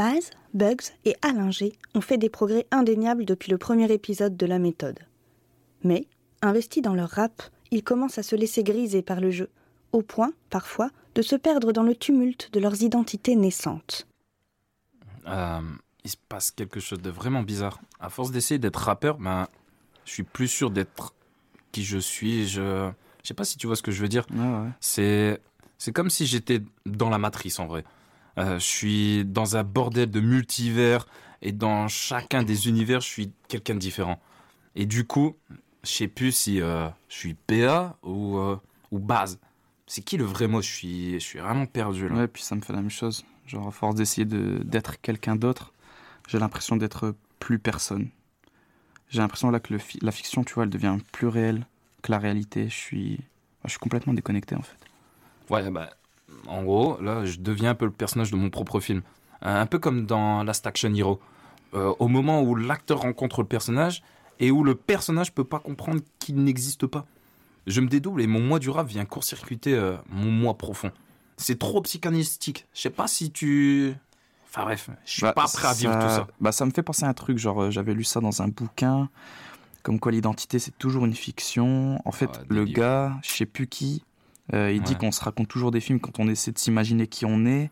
Baz, Bugs et Alinger ont fait des progrès indéniables depuis le premier épisode de la méthode. Mais, investis dans leur rap, ils commencent à se laisser griser par le jeu, au point, parfois, de se perdre dans le tumulte de leurs identités naissantes. Euh, il se passe quelque chose de vraiment bizarre. À force d'essayer d'être rappeur, ben, je suis plus sûr d'être qui je suis. Je, je sais pas si tu vois ce que je veux dire. C'est, c'est comme si j'étais dans la matrice en vrai. Euh, je suis dans un bordel de multivers et dans chacun des univers, je suis quelqu'un de différent. Et du coup, je sais plus si euh, je suis PA ou, euh, ou base. C'est qui le vrai mot? Je suis, je suis vraiment perdu là. Ouais, puis ça me fait la même chose. Genre, à force d'essayer de, d'être quelqu'un d'autre, j'ai l'impression d'être plus personne. J'ai l'impression là que le la fiction, tu vois, elle devient plus réelle que la réalité. Je suis, je suis complètement déconnecté en fait. Ouais, bah, en gros, là, je deviens un peu le personnage de mon propre film. Un peu comme dans Last Action Hero. Euh, au moment où l'acteur rencontre le personnage et où le personnage peut pas comprendre qu'il n'existe pas. Je me dédouble et mon moi du rap vient court-circuiter euh, mon moi profond. C'est trop psychanalystique. Je sais pas si tu. Enfin bref, je suis Bah, pas prêt à vivre ça- tout ça. Bah, ça me fait penser à un truc, genre euh, j'avais lu ça dans un bouquin, comme quoi l'identité c'est toujours une fiction. En fait, Ouais, le gars, je sais plus qui, euh, il dit qu'on se raconte toujours des films quand on essaie de s'imaginer qui on est.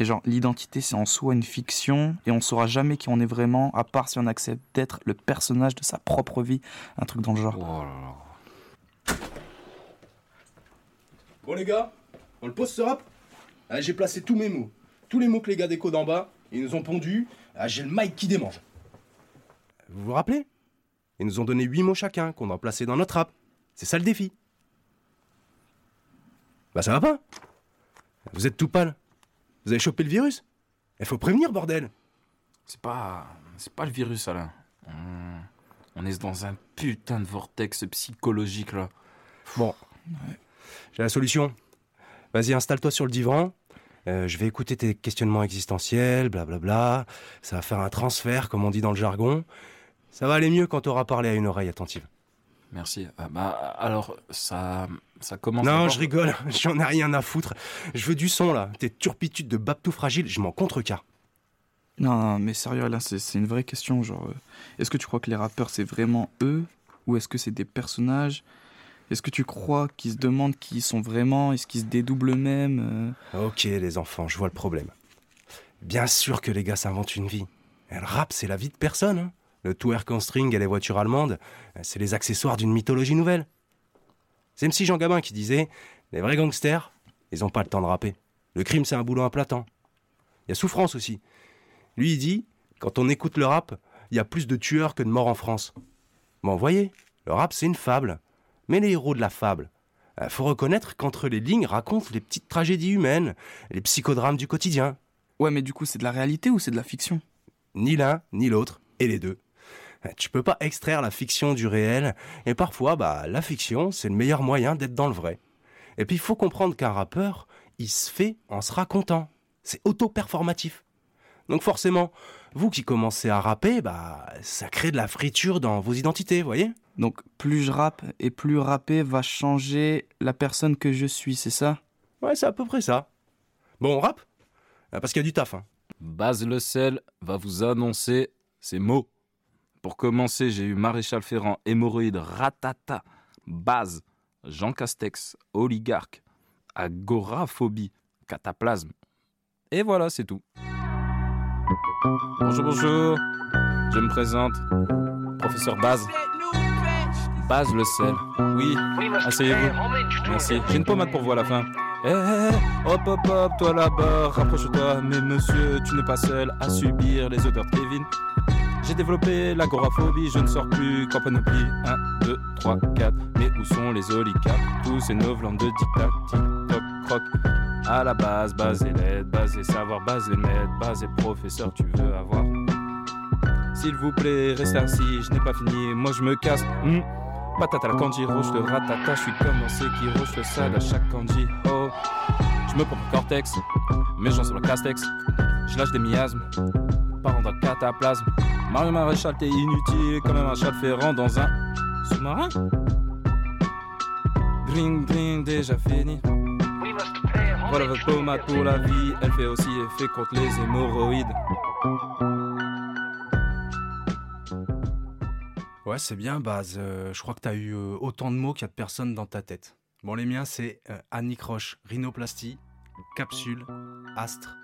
Et genre, l'identité c'est en soi une fiction et on saura jamais qui on est vraiment, à part si on accepte d'être le personnage de sa propre vie. Un truc dans le genre. Oh là là. Bon les gars, on le pose ce rap? Ah, J'ai placé tous mes mots. Tous les mots que les gars déco d'en bas, ils nous ont pondu. Ah, J'ai le mic qui démange. Vous vous rappelez? Ils nous ont donné 8 mots chacun qu'on doit placer dans notre rap. C'est ça le défi. Bah ça va pas Vous êtes tout pâle. Vous avez chopé le virus Il faut prévenir, bordel C'est pas, c'est pas le virus, Alain. On, on est dans un putain de vortex psychologique là. Bon. J'ai la solution. Vas-y, installe-toi sur le divan. Euh, je vais écouter tes questionnements existentiels, blablabla. Ça va faire un transfert, comme on dit dans le jargon. Ça va aller mieux quand t'auras parlé à une oreille attentive. Merci. Ah, bah alors ça, ça commence. non, je rigole. J'en ai rien à foutre. Je veux du son, là. Tes turpitudes de babtou fragile, je m'en contrecarre. Non, non, mais sérieux, là, c'est une vraie question. Genre, euh, est-ce que tu crois que les rappeurs, c'est vraiment eux Ou est-ce que c'est des personnages? Est-ce que tu crois qu'ils se demandent qui ils sont vraiment Est-ce qu'ils se dédoublent eux-mêmes euh? Ok, les enfants, je vois le problème. Bien sûr que les gars s'inventent une vie. Le rap, c'est la vie de personne. hein. Le twerk en string et les voitures allemandes, c'est les accessoires d'une mythologie nouvelle. C'est MC Jean Gabin qui disait Les vrais gangsters, ils ont pas le temps de rapper. Le crime, c'est un boulot à plein temps. Il y a souffrance aussi. Lui, il dit Quand on écoute le rap, il y a plus de tueurs que de morts en France. Bon, vous voyez, le rap, c'est une fable. Mais les héros de la fable, euh, faut reconnaître qu'entre les lignes racontent les petites tragédies humaines, les psychodrames du quotidien. Ouais, mais du coup, c'est de la réalité ou c'est de la fiction? Ni l'un, ni l'autre, et les deux. Tu peux pas extraire la fiction du réel, et parfois, bah, la fiction, c'est le meilleur moyen d'être dans le vrai. Et puis, il faut comprendre qu'un rappeur, il se fait en se racontant. C'est auto-performatif. Donc forcément, vous qui commencez à rapper, bah, ça crée de la friture dans vos identités, voyez? Donc, plus je rappe et plus rapper va changer la personne que je suis, c'est ça? Ouais, c'est à peu près ça. Bon, on rappe? Euh, Parce qu'il y a du taf, hein. Baz Le Sel va vous annoncer ces mots. Pour commencer, j'ai eu Maréchal Ferrand, hémorroïde, ratata, Baz, Jean Castex, oligarque, agoraphobie, cataplasme. Et voilà, c'est tout. Bonjour, bonjour. Je me présente. Professeur Baz. Baz Le Sel. Oui, asseyez-vous. Merci. J'ai une pommade pour vous à la fin. Eh, eh, eh, hop, hop, hop, toi là-bas, rapproche-toi. Mais monsieur, tu n'es pas seul à subir les odeurs de Kevin. J'ai développé l'agoraphobie, je ne sors plus qu'en panoplie. 1, 2, 3, 4. Mais où sont les oligarques? Tous ces novlands de dictat, tic-toc, croc. À la base, base et l'aide, base et savoir, base et maître, base et professeur, tu veux avoir. S'il vous plaît, restez assis, je n'ai pas fini, moi je me casse. Hmm. Patata la kanji, roche le ratata, je suis comme ceux qui roche le sad à chaque kanji. Oh, je me prends pour cortex, mais j'en sur le castex. Je lâche des miasmes, parents dans le cataplasme. Mario Maréchal, t'es inutile, comme un chat ferrant dans un sous-marin. Dring dring, déjà fini. Prepare Relève pommade pour la vie, elle fait aussi effet contre les hémorroïdes. Ouais, c'est bien, Baz. Euh, je crois que t'as eu euh, autant de mots qu'il y a de personnes dans ta tête. Bon, les miens, c'est euh, anicroche, rhinoplastie, capsule, astre,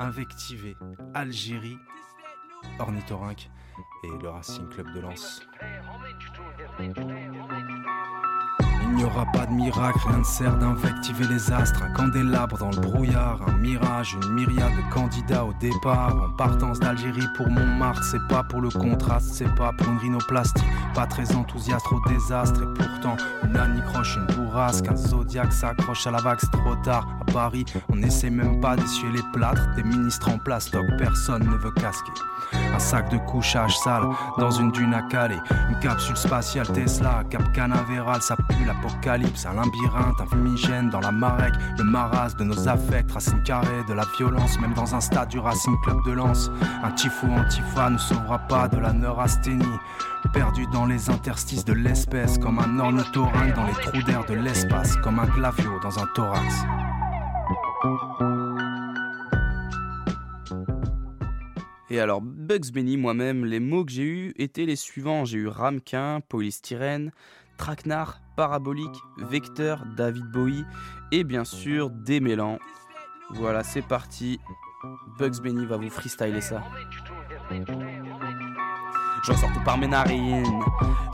invectivé, Algérie, ornithorynque et le Racing Club de Lens. Il n'y aura pas de miracle, rien ne sert d'invectiver les astres. Un candélabre dans le brouillard, un mirage, une myriade de candidats au départ. En partance d'Algérie pour Montmartre, c'est pas pour le contraste, c'est pas pour une rhinoplastie. Pas très enthousiaste au désastre, et pourtant une anicroche, une bourrasque, un zodiaque s'accroche à la vague, c'est trop tard. À Paris, on n'essaie même pas d'essuyer les plâtres, des ministres en plastoc, personne ne veut casquer. Un sac de couchage sale dans une dune à Calais. Une capsule spatiale Tesla, Cap Canaveral, ça pue l'apocalypse. Un labyrinthe, un fumigène dans la marek. Le maras de nos affects, racine carrée de la violence, même dans un stade du Racing Club de Lens. Un tifo antifa ne sauvera pas de la neurasthénie. Perdu dans les interstices de l'espèce, comme un ornithorynque dans les trous d'air de l'espace, comme un clavio dans un thorax. Et alors, Bugs Benny, moi-même, les mots que j'ai eus étaient les suivants. J'ai eu ramequin, polystyrène, traquenard, parabolique, vecteur, David Bowie et bien sûr démêlant. Voilà, c'est parti. Bugs Benny va vous freestyler ça. J'en sors tout par mes narines.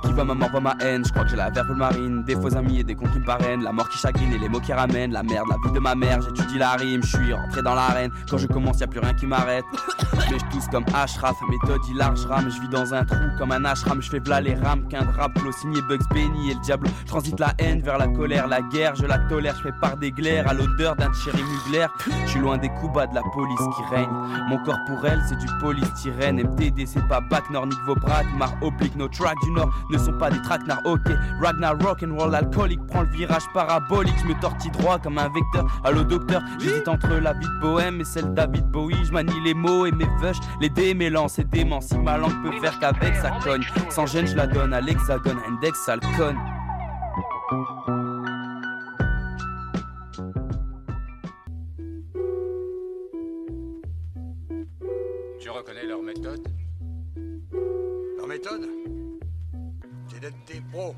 Qui va ma mort, va ma haine. Je crois que j'ai la verve marine. Des faux amis et des cons qui me parrainent. La mort qui chagrine et les mots qui ramènent. La merde, la vie de ma mère. J'étudie la rime. Je suis rentré dans l'arène. Quand je commence, y a plus rien qui m'arrête. Mais je tousse comme Ashraf. Méthode, large rame. Je vis dans un trou comme un ashram. Je fais v'là les rames. Qu'un drap signé Bugs Benny et le diable. Transite la haine vers la colère. La guerre, je la tolère. Je fais part des glaires à l'odeur d'un Thierry Mugler. Je suis loin des coups bas de la police qui règne. Mon corps pour elle, c'est du polystyrène. MTD, c'est pas bac, Nornick, Vobrat, Mar oblique. Nos tracks du Nord ne sont pas des traquenards, ok. Ragnar rock and roll alcoolique prend le virage parabolique. Je me tortille droit comme un vecteur. Allô docteur, j'hésite entre la vie de bohème et celle David Bowie. Je manie les mots et mes vush, les démêlants, c'est dément. Si ma langue peut faire qu'avec ça cogne. Sans gêne, je la donne à l'hexagone, index, conne. C'est d'être des pros.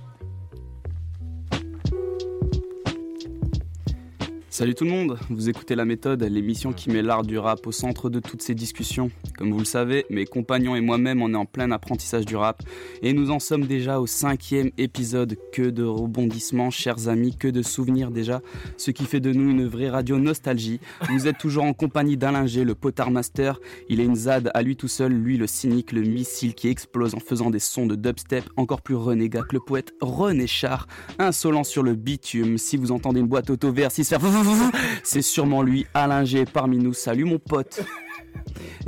Salut tout le monde, vous écoutez La Méthode, l'émission qui met l'art du rap au centre de toutes ces discussions. Comme vous le savez, mes compagnons et moi-même, on est en plein apprentissage du rap et nous en sommes déjà au cinquième épisode. Que de rebondissements, chers amis, que de souvenirs déjà, ce qui fait de nous une vraie radio nostalgie. Vous êtes toujours en compagnie d'Alain G, le potard master. Il est une ZAD à lui tout seul, lui le cynique, le missile qui explose en faisant des sons de dubstep encore plus renégat que le poète René Char, insolent sur le bitume. Si vous entendez une boîte auto vert, si se c'est sûrement lui, Alain G, parmi nous. Salut mon pote.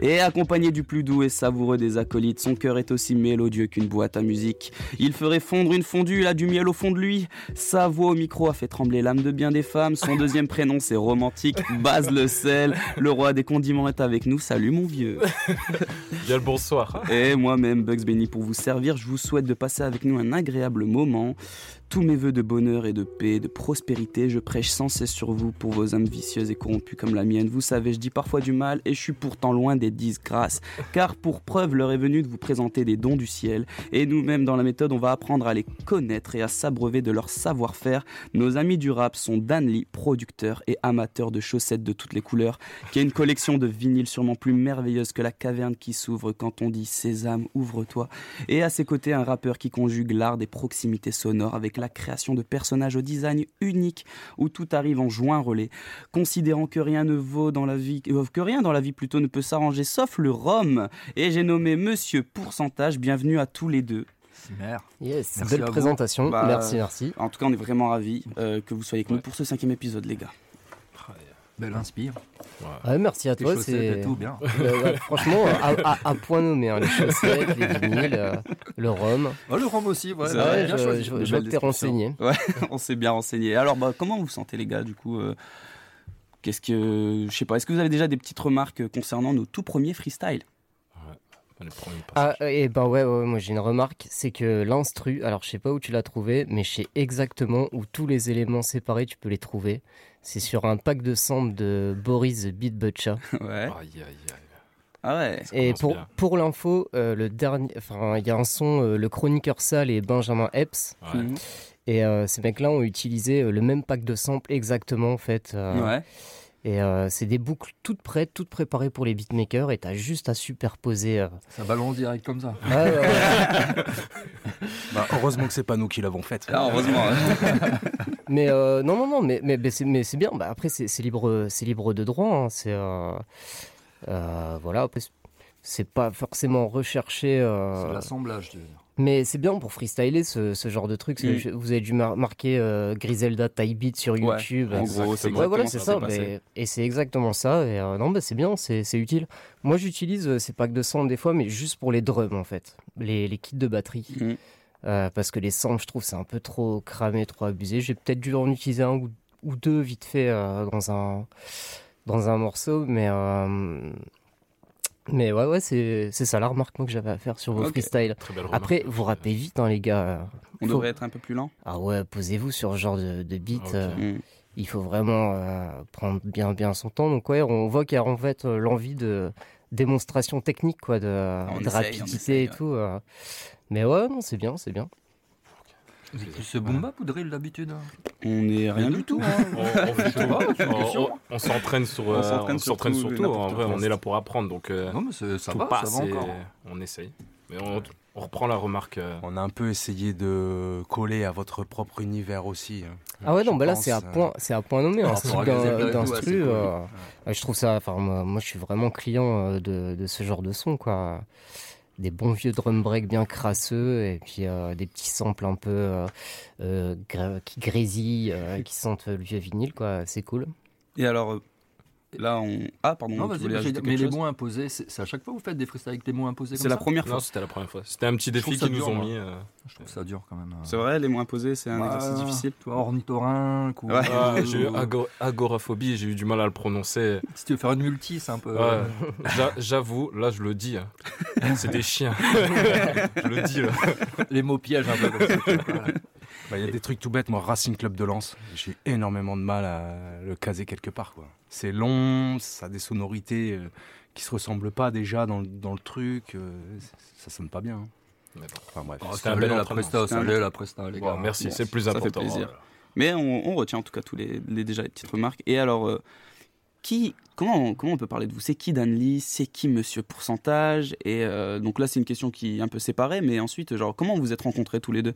Et accompagné du plus doux et savoureux des acolytes, son cœur est aussi mélodieux qu'une boîte à musique. Il ferait fondre une fondue, il a du miel au fond de lui. Sa voix au micro a fait trembler l'âme de bien des femmes. Son deuxième prénom c'est romantique, Baz le sel. Le roi des condiments est avec nous. Salut mon vieux. Bien le bonsoir. Et moi-même, Bugs Benny, pour vous servir, je vous souhaite de passer avec nous un agréable moment. Tous mes voeux de bonheur et de paix, de prospérité, je prêche sans cesse sur vous pour vos âmes vicieuses et corrompues comme la mienne. Vous savez, je dis parfois du mal et je suis pourtant loin des disgrâces. Car pour preuve, l'heure est venue de vous présenter des dons du ciel. Et nous-mêmes, dans la méthode, on va apprendre à les connaître et à s'abreuver de leur savoir-faire. Nos amis du rap sont Dan Lee, producteur et amateur de chaussettes de toutes les couleurs, qui a une collection de vinyles sûrement plus merveilleuse que la caverne qui s'ouvre quand on dit Sésame, ouvre-toi. Et à ses côtés, un rappeur qui conjugue l'art des proximités sonores avec la création de personnages au design unique où tout arrive en joint relais, considérant que rien ne vaut dans la vie, euh, que rien dans la vie plutôt ne peut s'arranger sauf le rhum. Et j'ai nommé Monsieur Pourcentage. Bienvenue à tous les deux. Yes, Merci belle présentation. Bah, merci, merci. En tout cas, on est vraiment ravis euh, que vous soyez avec nous pour ce cinquième épisode, les gars. Belle inspire. Ah, merci à toi. C'est tout, bien. Euh, ouais, franchement à, à- à point nommé hein, les chaussettes, les vinyles, euh, le rhum. Oh, le rhum aussi, ouais. Ah je, choisi. je- je vois belles que t'es descriptions. renseigné. on s'est bien renseigné. Alors, bah, comment vous sentez, les gars, du coup euh, Qu'est-ce que. Je sais pas, est-ce que vous avez déjà des petites remarques concernant nos tout premiers freestyles? Les premiers Ah, et ben ouais, ouais, moi j'ai une remarque, c'est que l'instru, alors je sais pas où tu l'as trouvé, mais je sais exactement où tous les éléments séparés tu peux les trouver. C'est sur un pack de samples de Boris the Beat Butcher. Ouais. Aïe, aïe, aïe. Ah ouais. Et pour, bien. pour l'info, euh, le dernier, enfin il y a un son, euh, le chroniqueur Sal et Benjamin Epps, Ouais. Mhm. et euh, ces mecs-là ont utilisé euh, le même pack de samples exactement en fait. euh, Ouais. Et euh, c'est des boucles toutes prêtes, toutes préparées pour les beatmakers, et t'as juste à superposer. euh, Ça balance direct comme ça. ouais, ouais, ouais. Bah, heureusement que c'est pas nous qui l'avons faite. Ah, heureusement. Mais euh, non, non, non, mais, mais, mais c'est, mais c'est bien. Bah, après, c'est, libre, c'est libre de droit. hein. C'est euh, euh, voilà. Après, c'est- pas forcément recherché, euh, C'est l'assemblage, tu veux dire. mais c'est bien pour freestyler ce, ce genre de truc. Mm. Vous avez dû mar- marquer euh, Griselda Type Beat sur Ouais, YouTube. en gros, c'est Ouais, voilà, ça ça. mais- et c'est exactement ça. Et euh, non, bah, c'est bien, c'est, utile. Moi, j'utilise ces packs de samples des fois, mais juste pour les drums en fait, les, les kits de batterie. Mhm. Euh, parce que les samples, je trouve, c'est un peu trop cramé, trop abusé. J'ai peut-être dû en utiliser un ou, ou deux vite fait euh, dans un dans un morceau, mais euh, mais ouais, ouais, c'est c'est ça la remarque moi, que j'avais à faire sur vos Ok. freestyles. Après, vous rappez vite, hein, les gars. On Faut- devrait être un peu plus lent. Ah ouais, posez-vous sur ce genre de, de beat. Euh, Mhm. il faut vraiment euh, prendre bien bien son temps. Donc ouais, on voit qu'il y a en fait l'envie de démonstration technique quoi, de, de rapidité essaye, et tout. euh. Mais ouais, non, c'est bien, c'est bien. Vous êtes plus boom bap ou drill d'habitude hein? On est rien du tout. hein. On, on s'entraîne sur, On euh, s'entraîne on sur s'entraîne tout, sur tout. En vrai, quoi. on est là pour apprendre, donc euh, Non, mais ça va, passe ça va encore. on essaye. Mais on, reprend la remarque. euh, On a un peu essayé de coller à votre propre univers aussi. hein. Ah ouais, non, bah là c'est à euh, point, c'est à point nommé. Un style d'instru, euh, je trouve ça. Enfin, moi, moi, je suis vraiment client euh, de, de ce genre de son, quoi. Des bons vieux drum break bien crasseux et puis euh, des petits samples un peu euh, euh, qui grésillent, euh, qui sentent le vieux vinyle, quoi. C'est cool. Et alors, là, on. Ah, pardon, Non, tu mais, mais les mots imposés, c'est à chaque fois que vous faites des freestyles avec les mots imposés C'est la première fois. Non, c'était la première fois. C'était un petit défi qu'ils nous dur, ont moi. mis. euh. Je trouve ça dur quand même. euh. C'est vrai, les mots imposés, c'est un Bah, exercice difficile. Tu vois, ornithorynque ou. Ouais. Ah, j'ai eu agoraphobie, j'ai eu du mal à le prononcer. Si tu veux faire une multi, c'est un peu. J'avoue, là je le dis, hein. c'est des chiens. je le dis là. Les mots pièges un peu. Bah, Il y a des trucs tout bêtes. Moi, Racing Club de Lens, j'ai énormément de mal à le caser quelque part. quoi. C'est long, ça a des sonorités euh, qui se ressemblent pas déjà dans, le- dans le truc. euh, ça sonne pas bien. hein. Mais bon. Enfin bref. Oh, ça un bel la entraînement. presta, ça C'était un- allait, la presta, les Bon, gars. merci, bon, c'est le plus ça fait important. plaisir. voilà. Mais on, on retient en tout cas tous les, les- déjà les petites remarques. Et alors, euh, qui, comment, comment on peut parler de vous? C'est qui Dan Lee? C'est qui Monsieur Pourcentage? Et euh, donc là, c'est une question qui est un peu séparée, mais ensuite, genre, comment vous êtes rencontrés tous les deux?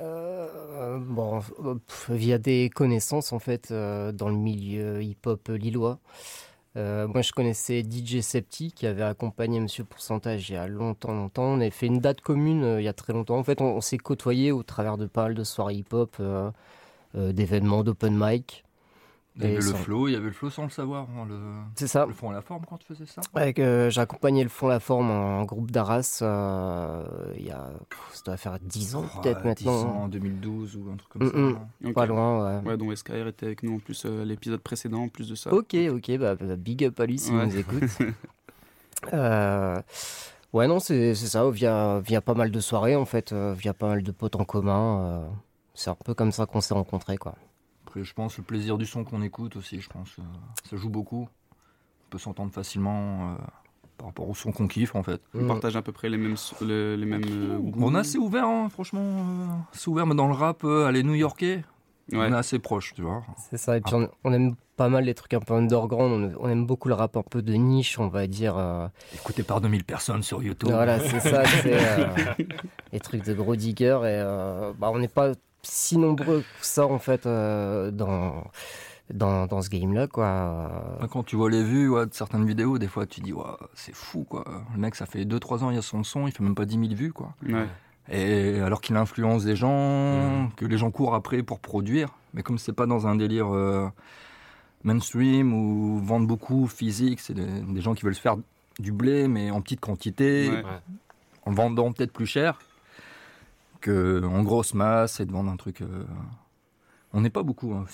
Euh, bon, via des connaissances en fait euh, dans le milieu hip-hop lillois. Euh, moi, je connaissais DJ Septi qui avait accompagné Monsieur Pourcentage il y a longtemps, longtemps. On avait fait une date commune euh, il y a très longtemps. En fait, on, on s'est côtoyés au travers de pas mal de soirées hip-hop, d'événements, d'open mic. Il y avait le sans- flow, il y avait le flow sans le savoir. hein, le... C'est ça. le fond à la forme quand tu faisais ça? Avec, euh, j'ai accompagné le fond la forme en groupe d'Arras euh, il y a, ça doit faire 10 ans peut-être Ouais, 10 ans, maintenant. en 2012 ou un truc comme Mm, ça. mm. hein. Pas loin, ouais. Ouais, dont SKR était avec nous en plus euh, l'épisode précédent, en plus de ça. Ok, ok, bah, bah, big up à lui s'il Ouais. nous écoute. Euh, ouais, non, c'est c'est ça, via, via pas mal de soirées, en fait, euh, via pas mal de potes en commun. euh, c'est un peu comme ça qu'on s'est rencontrés, quoi. Après, je pense le plaisir du son qu'on écoute aussi, je pense. euh, ça joue beaucoup. On peut s'entendre facilement euh, par rapport au son qu'on kiffe, en fait. On partage à peu près les mêmes, les mêmes euh, goûts. On est assez ouvert, hein, franchement. euh, c'est ouvert, mais dans le rap, euh, les New-Yorkais, Ouais. on est assez proches, tu vois. C'est ça, et puis on, on aime pas mal les trucs un peu underground, on, on aime beaucoup le rap un peu de niche, on va dire. euh, Écouté par 2000 personnes sur YouTube. Voilà, c'est ça, c'est euh, les trucs de gros diggers. Et euh, bah, on n'est pas si nombreux que ça, en fait, euh, dans, dans, dans ce game-là, quoi. Quand tu vois les vues ouais, de certaines vidéos, des fois tu dis, ouais, c'est fou, quoi. Le mec, ça fait 2-3 ans, il y a son son, il fait même pas 10 000 vues, quoi. Ouais. Et alors qu'il influence des gens, que les gens courent après pour produire. Mais comme c'est pas dans un délire euh, mainstream ou vendre beaucoup physique, c'est des, des gens qui veulent se faire du blé, mais en petite quantité, Ouais. en vendant peut-être plus cher que en grosse masse et de vendre un truc. euh, On n'est pas beaucoup, hein,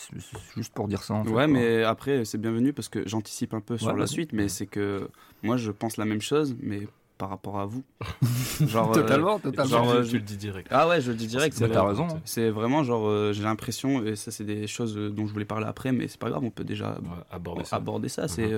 juste pour dire ça. En fait, Ouais, quoi. mais après, c'est bienvenu parce que j'anticipe un peu sur Ouais, la suite, mais c'est que moi, je pense la même chose, mais par rapport à vous. genre, euh, Totalement, totalement. genre, euh, tu le dis direct. Ah ouais, je le dis direct. C'est t'as raison. hein. C'est vraiment genre, euh, j'ai l'impression, et ça c'est des choses euh, dont je voulais parler après, mais c'est pas grave, on peut déjà Ouais, aborder ça. aborder ça. C'est,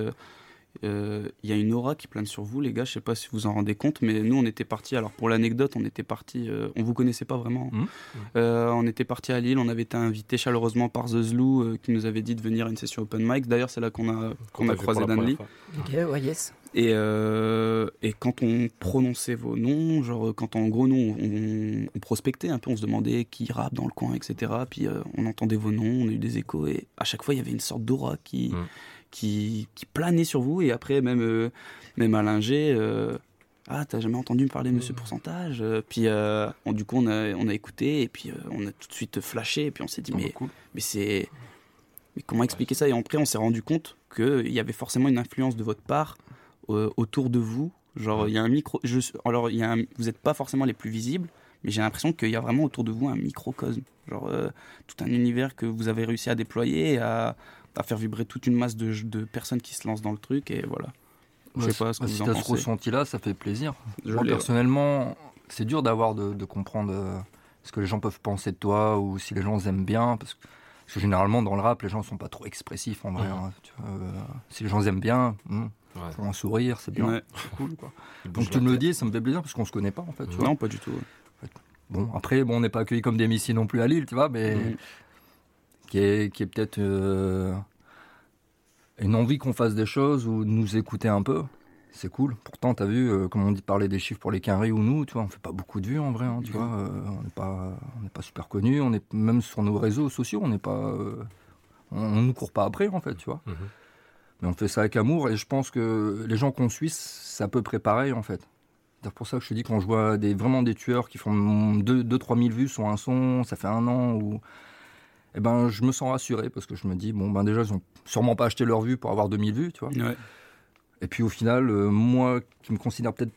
Mhm. euh, il y a une aura qui plane sur vous, les gars. Je sais pas si vous en rendez compte, mais nous on était partis. Alors pour l'anecdote, on était partis. euh, on vous connaissait pas vraiment. Mhm. Euh, on était partis à Lille. On avait été invité chaleureusement par The Zlou, euh, qui nous avait dit de venir à une session open mic. D'ailleurs, c'est là qu'on a qu'on a croisé Dan Lee. Ok, ouais, yes. Et, euh, et quand on prononçait vos noms, genre quand en gros nous on, on prospectait un peu, on se demandait qui rappe dans le coin, etc. Puis euh, on entendait vos noms, on a eu des échos et à chaque fois il y avait une sorte d'aura qui, Mm. Qui, qui planait sur vous. Et après même, euh, même à Linger, euh, ah t'as jamais entendu me parler de Monsieur Pourcentage Euh, Puis euh, on- du coup on a, on a écouté et puis euh, on a tout de suite flashé et puis on s'est dit mais, mais c'est... Mais comment expliquer ça? Et après on s'est rendu compte qu'il y avait forcément une influence de votre part euh, autour de vous. Genre, il y a un micro. Je, alors, il y a un- vous n'êtes pas forcément les plus visibles, mais j'ai l'impression qu'il y a vraiment autour de vous un microcosme. Genre, tout un univers que vous avez réussi à déployer, à, à faire vibrer toute une masse de, de personnes qui se lancent dans le truc, et voilà. Je sais pas ce que bah, vous si en t'as ce ressenti-là, ça fait plaisir. Je Moi, l'ai, ouais. personnellement, c'est dur d'avoir de, de comprendre euh, ce que les gens peuvent penser de toi ou si les gens aiment bien. Parce que, parce que généralement, dans le rap, les gens sont pas trop expressifs en vrai. Hein, tu vois, euh, si les gens aiment bien, hmm, Ouais. ils font un sourire, c'est bien. Ouais. c'est cool. Quoi. Donc tu me le dis, ça me fait plaisir parce qu'on se connaît pas en fait. Tu vois. Non, pas du tout. ouais. Bon, après, bon, on n'est pas accueillis comme des missiles non plus à Lille, tu vois, mais Mhm. Qui est, qui est peut-être euh, une envie qu'on fasse des choses ou de nous écouter un peu. C'est cool. Pourtant, tu as vu, euh, comme on dit parler des chiffres pour les quinries ou nous, tu vois, on fait pas beaucoup de vues en vrai, hein, tu vois. euh, on n'est pas, on n'est pas super connus, on est même sur nos réseaux sociaux, on n'est pas, on, on nous court pas après en fait, tu vois. Mhm. Mais on fait ça avec amour et je pense que les gens qu'on suit, c'est à peu près pareil en fait. C'est pour ça que je te dis quand je vois des, vraiment des tueurs qui font 2-3 000 vues sur un son, ça fait un an, ou... eh ben, je me sens rassuré parce que je me dis, bon, ben déjà, ils ont sûrement pas acheté leur vue pour avoir 2000 vues, tu vois. Ouais. Et puis au final, euh, moi qui me considère peut-être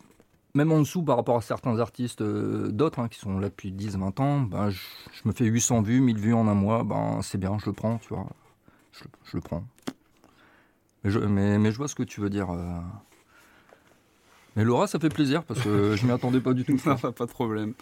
même en dessous par rapport à certains artistes euh, d'autres hein, qui sont là depuis 10-20 ans, ben, je, je me fais 800 vues, 1000 vues en un mois, ben, c'est bien, je le prends, tu vois. Je, le- je le prends. Mais je, mais, mais je vois ce que tu veux dire. euh. Mais Laura, ça fait plaisir parce que je m'y attendais pas du tout. Non, pas de problème.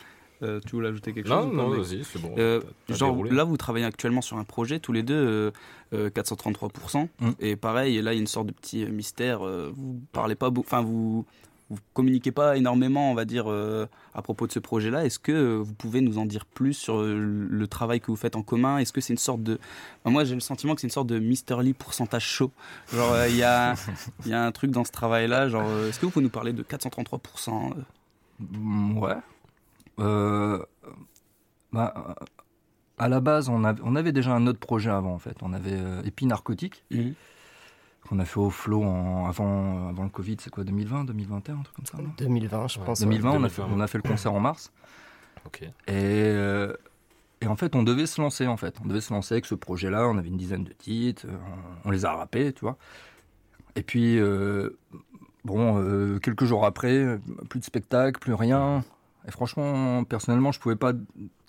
Euh, tu voulais ajouter quelque Non, chose non, mec vas-y, c'est bon. Euh, genre déroulé. là vous travaillez actuellement sur un projet tous les deux euh, euh, 433% Mm. et pareil là il y a une sorte de petit mystère euh, vous parlez pas enfin vous vous communiquez pas énormément on va dire euh, à propos de ce projet là est-ce que vous pouvez nous en dire plus sur le travail que vous faites en commun? Est-ce que c'est une sorte de Enfin, moi j'ai le sentiment que c'est une sorte de Lee pourcentage chaud genre euh, il y a il y a un truc dans ce travail là genre euh, est-ce que vous pouvez nous parler de 433% euh? Mm, Ouais. Euh, bah, à la base, on avait, on avait déjà un autre projet avant, en fait. On avait euh, Épi Narcotique, qu'on a fait au flow en, avant, avant le Covid, c'est quoi, 2020, 2021, un truc comme ça non? 2020, je pense. 2020, on a, 2020, fait, on a fait le concert en mars. Et, euh, et en fait, on devait se lancer, en fait. On devait se lancer avec ce projet-là. On avait une dizaine de titres. On, on les a rappés, tu vois. Et puis, euh, bon, quelques jours après, plus de spectacle, plus rien. Et franchement, personnellement, je pouvais pas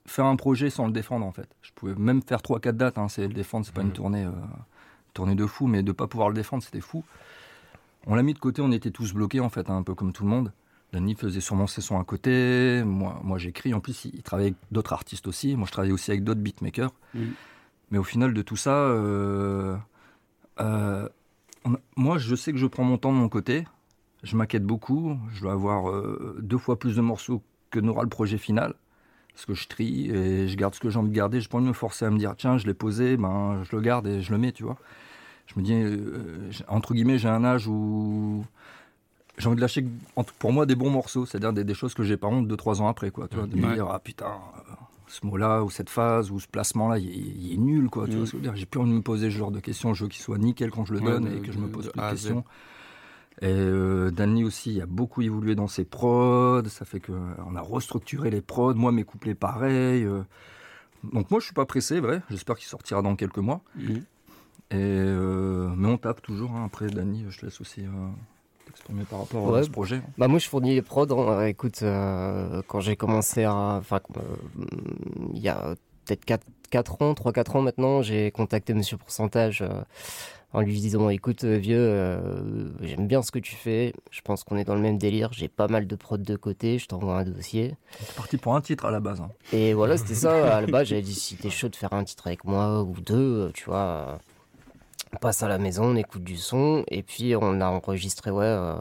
faire un projet sans le défendre, en fait. Je pouvais même faire 3-4 dates. Hein, c'est le défendre, c'est pas une Mhm. tournée, euh, tournée de fou, mais de pas pouvoir le défendre, c'était fou. On l'a mis de côté, on était tous bloqués, en fait, hein, un peu comme tout le monde. Danny faisait sûrement ses sons à côté. Moi, moi j'écris. En plus, il, il travaillait avec d'autres artistes aussi. Moi, je travaillais aussi avec d'autres beatmakers. Mais au final de tout ça, euh, euh, a- moi, je sais que je prends mon temps de mon côté. Je m'inquiète beaucoup. Je dois avoir deux fois plus de morceaux que n'aura le projet final. Parce que je trie et je garde ce que j'ai envie de garder. Je peux pas me forcer à me dire, tiens, je l'ai posé, ben, je le garde et je le mets, tu vois. Je me dis, euh, entre guillemets, j'ai un âge où j'ai envie de lâcher, pour moi, des bons morceaux, c'est-à-dire des, des choses que j'ai pas honte deux, trois ans après, quoi. Tu vois, de me dire, ah putain, ce mot-là, ou cette phase, ou ce placement-là, il, est- il est nul, quoi. Tu Mm. vois ce que je veux dire J'ai plus envie de me poser ce genre de questions. Je veux qu'il soit nickel quand je le donne et que je me pose de plus de questions. Et euh, Danny aussi, a beaucoup évolué dans ses prods. Ça fait que euh, a restructuré les prods. Moi, mes couplets, pareil. euh. Donc moi, je suis pas pressé, vrai. J'espère qu'il sortira dans quelques mois. Et euh, mais on tape toujours. hein. Après, Danny, je te laisse aussi euh, t'exprimer par rapport Ouais. à ce projet. Bah moi je fournis les prods. hein. Écoute, euh, quand j'ai commencé à, enfin, euh, il y a peut-être 4, ans, 3-4 ans maintenant, j'ai contacté Monsieur Pourcentage euh, en lui disant écoute euh, vieux euh, j'aime bien ce que tu fais. Je pense qu'on est dans le même délire. J'ai pas mal de prods de côté. Je t'envoie un dossier. C'est parti pour un titre à la base. hein. et voilà c'était ça. À la base j'avais dit si t'es chaud de faire un titre avec moi ou deux euh, tu vois on passe à la maison on écoute du son. Et puis on a enregistré ouais euh,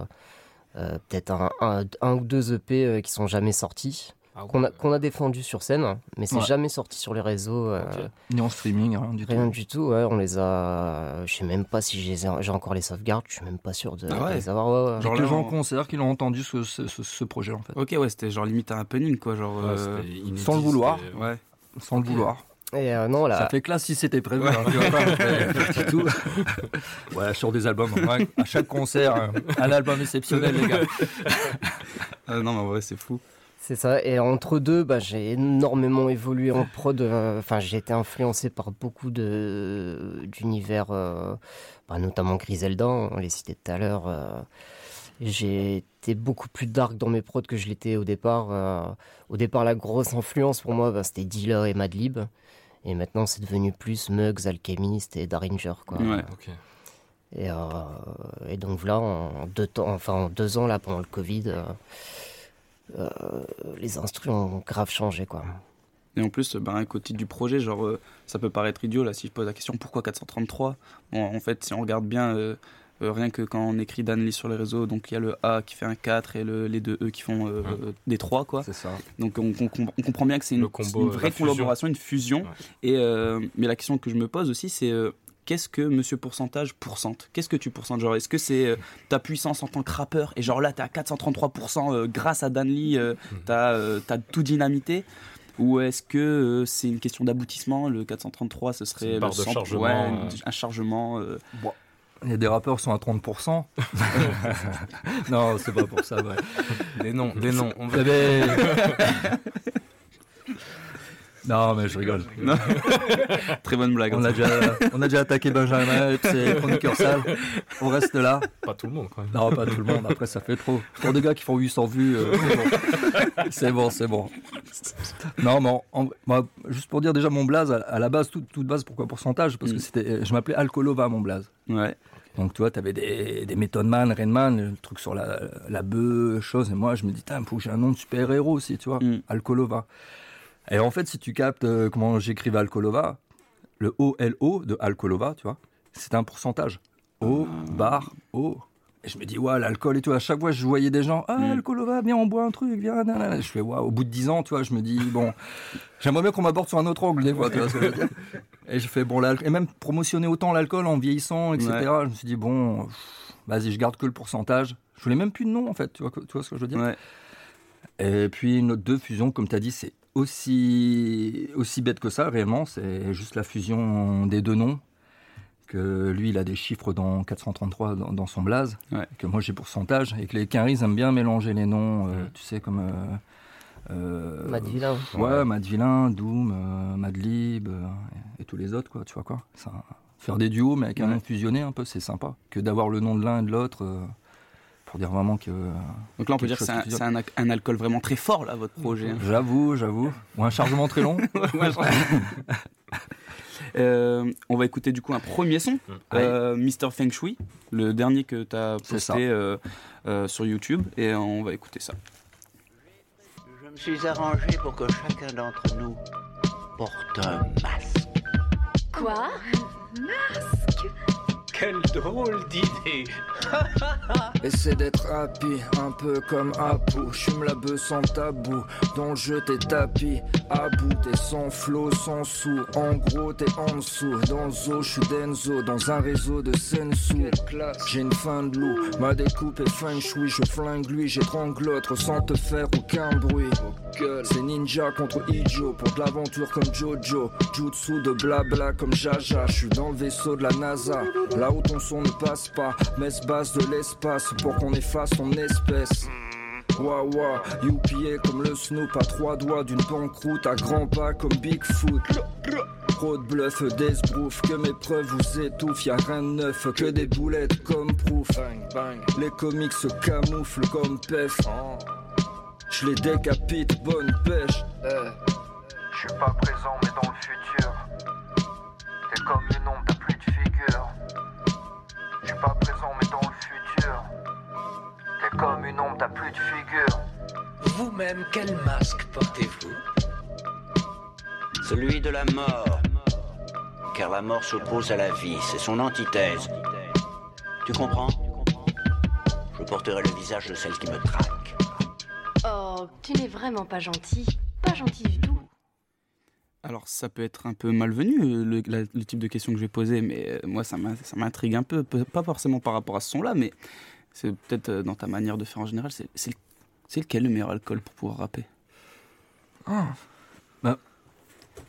euh, peut-être un, un- un ou deux EP qui sont jamais sortis Ah qu'on a, défendu sur scène mais c'est Ouais. jamais sorti sur les réseaux euh. Ni en streaming, rien du Rien tout. du tout, ouais, on les a. Je sais même pas si j'ai encore les sauvegardes, je suis même pas sûr de, Ah ouais. de les avoir. ouais, ouais. Genre les gens en on- concert qui l'ont entendu ce, ce, ce- ce projet en fait. Ok, ouais, c'était genre limite un happening, quoi. Genre, Ouais, euh, inédit, sans le vouloir. ouais. Sans le vouloir. Et euh, non, là. Ça fait classe si c'était prévu. hein, tu vois pas, mais pas du tout. Ouais, sur des albums. ouais, à chaque concert, un, album exceptionnel, les gars. Non, mais en vrai, c'est fou. C'est ça. Et entre deux, bah, j'ai énormément évolué en prod. euh, Enfin, j'ai été influencé par beaucoup de d'univers, euh, bah, notamment Griselda, on les citait tout à l'heure. euh. j'ai été beaucoup plus dark dans mes prods que je l'étais au départ. euh. au départ, la grosse influence pour moi, bah, c'était Dilla et Madlib. Et maintenant, c'est devenu plus Muggs, Alchemist et Daringer. Quoi. Ouais. Ok. Et, euh, et donc voilà, en deux, temps, enfin, en deux ans, là, pendant le Covid, euh, les instruments ont grave changé. Quoi. Et en plus, ben, avec au titre du projet, genre, euh, ça peut paraître idiot là si je pose la question pourquoi 433 Bon, en fait, si on regarde bien, euh, euh, rien que quand on écrit Danley sur les réseaux, donc il y a le A qui fait un 4 et le, les deux E qui font euh, Ouais. des 3, quoi. C'est ça. Donc on, on- on comprend bien que c'est une, vraie collaboration, une fusion. Ouais. Et, euh, mais la question que je me pose aussi, c'est euh, qu'est-ce que Monsieur Pourcentage pourcente? Qu'est-ce que tu pourcentes? Genre, est-ce que c'est euh, ta puissance en tant que rappeur Et genre là, t'es à 433% euh, grâce à Dan Lee, euh, Mhm. t'as euh, t'as tout dynamité? Ou est-ce que euh, c'est une question d'aboutissement Le 433, ce serait une le barre de centre- chargement, ouais, euh. un chargement. euh, Il y a des rappeurs qui sont à 30%. non, c'est pas pour ça. Ouais. Des noms, des noms. On Vous va... non, mais je rigole. Très bonne blague. On a déjà, on a déjà attaqué Benjamin, c'est chroniqueur sale. On reste là. Pas tout le monde quand même. Non, pas tout le monde. Après, ça fait trop. Pour des gars qui font 800 vues, euh, c'est bon, c'est bon. Non, mais en- en- moi, juste pour dire déjà mon blaze, à, la base, toute, toute base, pourquoi pourcentage? Parce que Mm. c'était, je m'appelais Alcolova, mon blaze. Ouais. Donc, tu vois, tu avais des, des Method Man, Rainman, le truc sur la, la bœuf, chose. Et moi, je me dis, il faut que j'ai un nom de super-héros aussi, tu vois. Mm. Alcolova. Et en fait, si tu captes euh, comment j'écrivais Alcolova, le O-L-O de Alcolova, tu vois, c'était un pourcentage. O, bar, O. Et je me dis, ouais, l'alcool et tout. À chaque fois, je voyais des gens, ah, Mm. Alcolova, viens, on boit un truc, viens. nanana. Je fais, ouais, au bout de 10 ans, tu vois, je me dis, bon, j'aimerais bien qu'on m'aborde sur un autre angle des fois, tu vois ce que je veux dire. Et je fais, bon. Et même promotionner autant l'alcool en vieillissant, etc. Ouais. Je me suis dit, bon, vas-y, je garde que le pourcentage. Je voulais même plus de nom, en fait, tu vois, tu vois ce que je veux dire. Ouais. Et puis notre deux fusions, comme tu as dit, c'est aussi, aussi bête que ça, réellement. C'est juste la fusion des deux noms. Que lui, il a des chiffres dans 433 dans, dans son blaze. Ouais. Que moi, j'ai pourcentage. Et que les Quinries aiment bien mélanger les noms, euh, tu sais, comme. euh, euh, Mad Villain. Ouais, Mad Villain, Doom, euh, Madlib euh, et, et tous les autres, quoi. Tu vois quoi Ça- Faire des duos, mais avec un nom fusionné, un peu, c'est sympa. Que d'avoir le nom de l'un et de l'autre. Pour dire vraiment que. Donc là, on peut dire que c'est un, alcool vraiment très fort, là, votre projet. hein. J'avoue, j'avoue. Ou un chargement très long. Euh, on va écouter du coup un premier son, euh, Mr. Feng Shui, le dernier que tu as posté euh, euh, sur YouTube, et on va écouter ça. Je me suis arrangé pour que chacun d'entre nous porte un masque. Quoi? Quelle drôle d'idée Essaie d'être happy, un peu comme Apu. Chume la bœuf sans tabou. Dans le jeu, t'es tapis. À bout, t'es sans flow, sans sous. En gros, t'es en dessous. Dans le zoo, j'suis Denzo. Dans un réseau de sensu. J'ai une fin de loup. Ma découpe est feng shui. Je flingue lui, j'étrangle l'autre sans te faire aucun bruit. C'est ninja contre Ijo. Pour de l'aventure comme Jojo. Jutsu de blabla comme Jaja. J'suis dans le vaisseau de la NASA. Là où ton son ne passe pas. Messe basse de l'espace pour qu'on efface ton espèce. Wawa, youpier comme le Snoop à trois doigts d'une banqueroute à grands pas comme Bigfoot. Trop de bluff, d'esbrouf, que mes preuves vous étouffent, y'a rien de neuf, que des boulettes comme proof. Les comics se camouflent comme pef. Je les décapite, bonne pêche. Je suis pas présent mais dans le futur. T'es comme une ombre, pas présent mais dans le futur. T'es comme une ombre, t'as plus de figure. Vous-même, quel masque portez-vous? Celui de la mort. Car la mort s'oppose à la vie, c'est son antithèse. Tu comprends? Je porterai le visage de celle qui me traque. Oh, tu n'es vraiment pas gentil. Pas gentil du tout. Alors ça peut être un peu malvenu le, la- le type de question que je vais poser, mais euh, moi ça m'in- ça m'intrigue un peu, pas forcément par rapport à ce son-là, mais c'est peut-être euh, dans ta manière de faire en général. C'est lequel le meilleur alcool pour pouvoir rapper? Ah. Bah,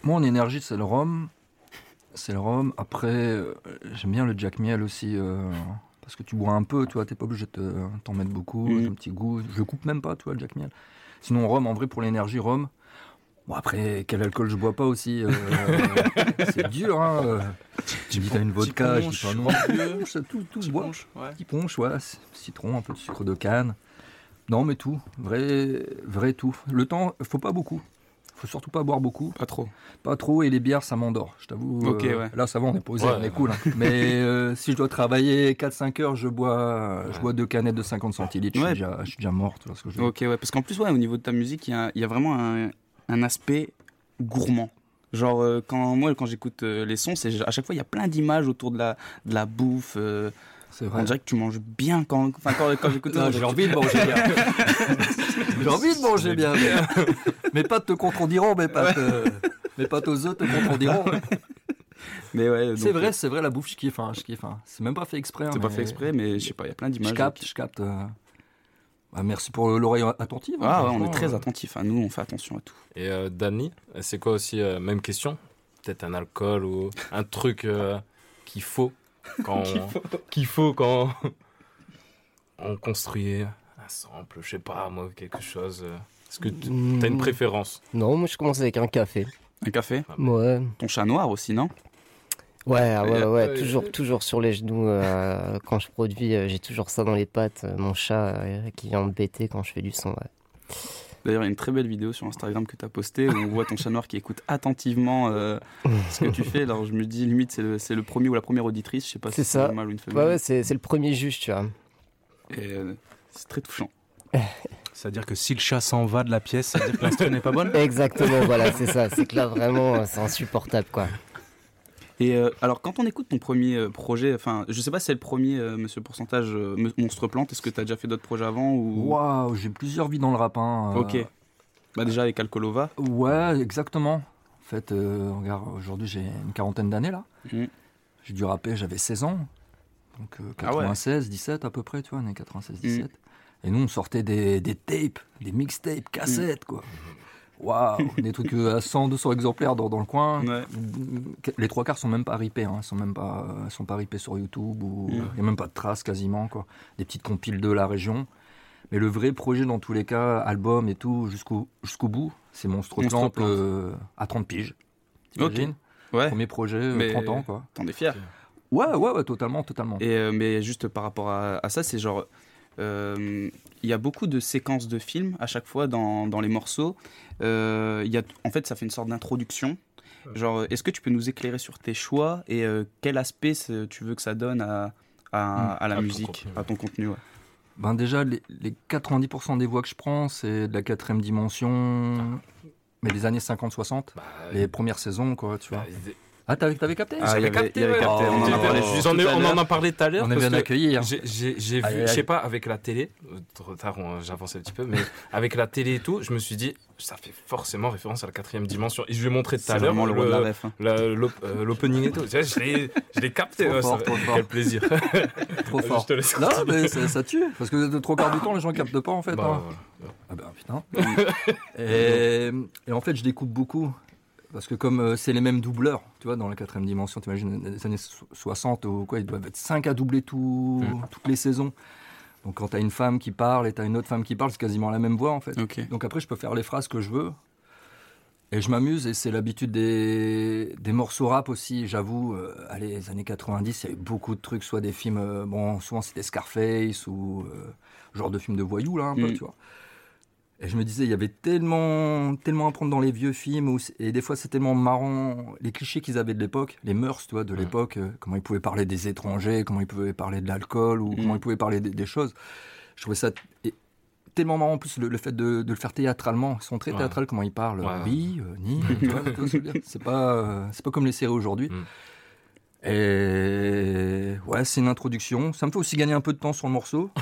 moi, en énergie, c'est le rhum. C'est le rhum. Après, euh, j'aime bien le Jack Miel aussi. euh, parce que tu bois un peu, tu vois, t'es pas obligé de te- t'en mettre beaucoup. Mhm. Un petit goût. Je coupe même pas, tu vois, le Jack Miel. Sinon, rhum, en vrai, pour l'énergie, rhum. Bon, après, quel alcool je bois pas aussi euh, C'est dur, hein. Tu me dis, t'as une vodka, je dis pas non. Tout, tout se boit. Petit punch, ouais, citron, un peu de sucre de canne. Non, mais tout, vrai, vrai tout. Le temps, faut pas beaucoup. Faut surtout pas boire beaucoup. Pas trop. Pas trop, et les bières, ça m'endort, je t'avoue. Ok, euh, ouais. Là, ça va, on est posé, Ouais. on est cool. hein. Mais euh, si je dois travailler 4-5 heures, je bois, je bois deux canettes de 50 centilitres, je, Ouais. suis déjà, je suis déjà mort, tu vois ce que je veux dire. Ok, ouais, parce qu'en plus, ouais, au niveau de ta musique, il y a, il y a vraiment un, un aspect gourmand. Genre, euh, quand, moi, quand j'écoute euh, les sons, c'est à chaque fois, il y a plein d'images autour de la, de la bouffe. euh, vrai. On dirait que tu manges bien quand, enfin, quand, quand j'écoute ça. j'ai envie de manger bien. J'ai envie de manger bien, mais mes pattes te contrediront, mes pattes, euh, mes pattes aux œufs te contrediront. Mais ouais, C'est vrai, c'est vrai, la bouffe, je kiffe. hein, je kiffe hein. C'est même pas fait exprès. hein, C'est pas mais- fait exprès, mais je sais pas, il y a plein d'images. Je capte, je capte. Bah, merci pour l'oreille attentive. hein, Ah ouais, on est très euh. attentifs. hein. Nous, on fait attention à tout. Et euh, Dani, c'est quoi aussi euh, Même question? Peut-être un alcool ou un truc euh, qu'il faut quand Qu'il faut. qu'il faut quand on construit un sample, je sais pas moi, quelque chose. Est-ce que tu as une Hmm. préférence? Non, moi je commence avec un café. Un café? Ouais. Ton chat noir aussi, non? Ouais, ah ouais, Euh, ouais, euh, toujours, toujours sur les genoux. euh, quand je produis, euh, j'ai toujours ça dans les pattes. euh, mon chat euh, qui vient me bêter quand je fais du son. ouais. D'ailleurs, il y a une très belle vidéo sur Instagram que tu as postée où on voit ton chat noir qui écoute attentivement euh, ce que tu fais. Alors je me dis, limite, c'est le, premier ou la première auditrice. Je sais pas si c'est ça. un mâle ou une femelle. Ouais, ouais, c'est le premier juge, tu vois. Et euh, c'est très touchant. C'est-à-dire que si le chat s'en va de la pièce, ça veut dire que l'instru n'est pas bonne? Exactement, voilà, c'est ça. C'est que là, vraiment, c'est insupportable, quoi. Et euh, alors, quand on écoute ton premier euh, projet, enfin, je sais pas si c'est le premier, euh, Monsieur Pourcentage, euh, Monstre Plante, est-ce que tu as déjà fait d'autres projets avant ou... Waouh, j'ai plusieurs vies dans le rap. hein. Ok. Bah déjà avec Alcolova. Ouais, exactement. En fait, regarde, aujourd'hui j'ai une quarantaine d'années là. Mhm. J'ai dû rapper, j'avais 16 ans. Donc euh, Ah ouais. 96, 17 à peu près, tu vois, années 96, Mhm. 17. Et nous, on sortait des, des tapes, des mixtapes, cassettes, quoi. Waouh, des trucs euh, à 100, 200 exemplaires dans, dans le coin. Les trois quarts sont même pas ripés, hein. Sont même pas, ils sont pas ripés sur YouTube ou il Mhm. y a même pas de traces quasiment, quoi. Des petites compiles de la région. Mais le vrai projet, dans tous les cas, album et tout, jusqu'au jusqu'au bout, c'est Monstre Monstre Plante euh, à 30 piges. T'imagines Ouais. Premier projet, euh, Mais 30 ans, quoi. T'en es fier. Ouais, ouais, ouais, totalement, totalement. Et euh, mais juste par rapport à, à ça, c'est genre. Euh, Il y a beaucoup de séquences de films à chaque fois dans, dans les morceaux. Euh, il y a, en fait, ça fait une sorte d'introduction. Genre, est-ce que tu peux nous éclairer sur tes choix et euh, quel aspect tu veux que ça donne à, à, à la À ton musique, à ton contenu ouais. Ben déjà, les, les 90% des voix que je prends, c'est de la quatrième dimension, mais des années 50-60, les premières saisons, quoi, tu vois. Ah, t'avais t'avais capté Ah, J'avais ouais. capté, on en a Oh. parlé On en l'heure. a parlé tout à l'heure. On est bien accueillis, hein. J'ai vu, je sais pas, avec la télé, euh, trop tard, j'avance un petit peu, mais avec la télé et tout, je me suis dit, ça fait forcément référence à la quatrième dimension. Et je lui ai montré tout à l'heure vraiment le roi de la ref, hein. la- l'op- euh, l'opening et tout. Je l'ai je l'ai capté. Trop ouais, fort, ça- trop fort. Quel plaisir. Trop fort. Je te laisse non, mais ça, ça tue, parce que de trois quarts du temps, les gens captent pas, en fait. Bah, hein. voilà. Ah ben putain. et, et en fait, je découpe beaucoup. Parce que comme euh, c'est les mêmes doubleurs, tu vois, dans la quatrième dimension, t'imagines, les années so- 60 ou quoi, ils doivent être 5 à doubler tout, Mm. toutes les saisons. Donc quand t'as une femme qui parle et t'as une autre femme qui parle, c'est quasiment la même voix en fait. Donc après, je peux faire les phrases que je veux. Et je m'amuse et c'est l'habitude des, des morceaux rap aussi, j'avoue. euh, allez, les années 90, il y avait beaucoup de trucs, soit des films, euh, bon, souvent c'était Scarface ou euh, genre de films de voyous là, un peu, Mm. tu vois. Et je me disais, il y avait tellement, tellement à prendre dans les vieux films, où et des fois c'est tellement marrant, les clichés qu'ils avaient de l'époque, les mœurs, tu vois, de l'époque, euh, comment ils pouvaient parler des étrangers, comment ils pouvaient parler de l'alcool, ou comment ils pouvaient parler des, des choses. Je trouvais ça et- tellement marrant en plus le, le fait de, de le faire théâtralement. Ils sont très Ouais. théâtrales comment ils parlent. Ouais. Oui, euh, ni. c'est pas, euh, c'est pas comme les séries aujourd'hui. Mm. Et ouais, c'est une introduction. Ça me fait aussi gagner un peu de temps sur le morceau.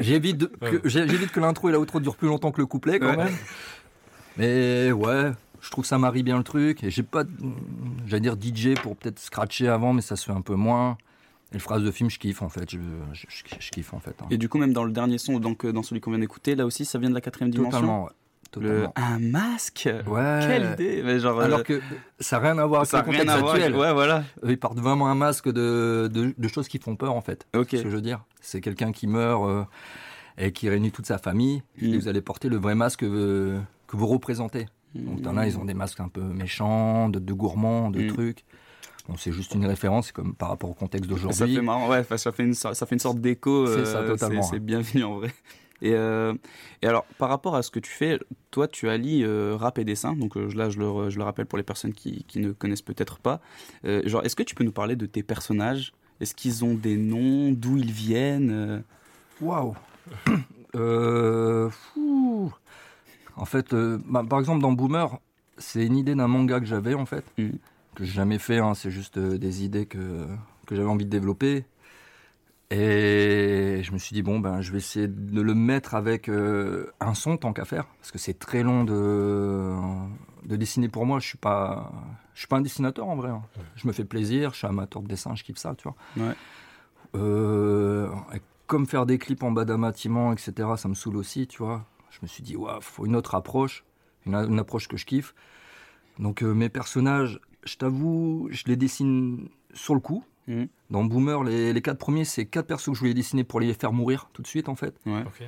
J'évite que, l'intro et l'outro durent plus longtemps que le couplet quand Ouais. même. Mais ouais, je trouve que ça marie bien le truc. Et j'ai pas, de- j'allais dire DJ pour peut-être scratcher avant, mais ça se fait un peu moins. Et le phrase de film, je kiffe en fait. Je, je, je- je kiffe en fait. hein. Et du coup, même dans le dernier son, donc euh, dans celui qu'on vient d'écouter, là aussi, ça vient de la quatrième dimension? Totalement, ouais. Le un masque? Ouais. Quelle idée. Mais genre, euh, Alors que ça n'a rien à voir avec ça a le rien contexte voir. actuel. Ouais, voilà. Eux, Ils partent vraiment un masque de, de, de choses qui font peur en fait. Ok. C'est ce que je veux dire. C'est quelqu'un qui meurt euh, et qui réunit toute sa famille. Et Mhm. vous allez porter le vrai masque euh, que vous représentez. Donc t'en as, ils ont des masques un peu méchants, de, de gourmands, de Mhm. trucs. Bon, c'est juste une référence, comme par rapport au contexte Ça d'aujourd'hui. fait marrant, ouais, ça fait une, ça fait une sorte d'écho. C'est ça, totalement, C'est bienvenu en vrai. Et, euh, et alors, par rapport à ce que tu fais, toi, tu allies euh, rap et dessin. Donc euh, là, je le, je le rappelle pour les personnes qui, qui ne connaissent peut-être pas. Euh, genre, est-ce que tu peux nous parler de tes personnages? Est-ce qu'ils ont des noms? D'où ils viennent? Waouh fou. En fait, bah, par exemple, dans Boomer, c'est une idée d'un manga que j'avais, en fait, Mhm. que j'ai jamais fait. hein, c'est juste des idées que, que j'avais envie de développer. Et je me suis dit, bon, ben, je vais essayer de le mettre avec euh, un son, tant qu'à faire, parce que c'est très long de, de dessiner pour moi. Je suis pas, je suis pas un dessinateur, en vrai. hein. Je me fais plaisir, je suis amateur de dessin, je kiffe ça, tu vois. Ouais. Euh, comme faire des clips en bas d'un bâtiment, etc., ça me saoule aussi, tu vois. Je me suis dit, ouais, faut une autre approche, une approche que je kiffe. Donc euh, mes personnages, je t'avoue, je les dessine sur le coup. Mhm. Dans Boomer, les, les quatre premiers, c'est quatre persos que je voulais dessiner pour les faire mourir tout de suite, en fait. Ouais. Ok.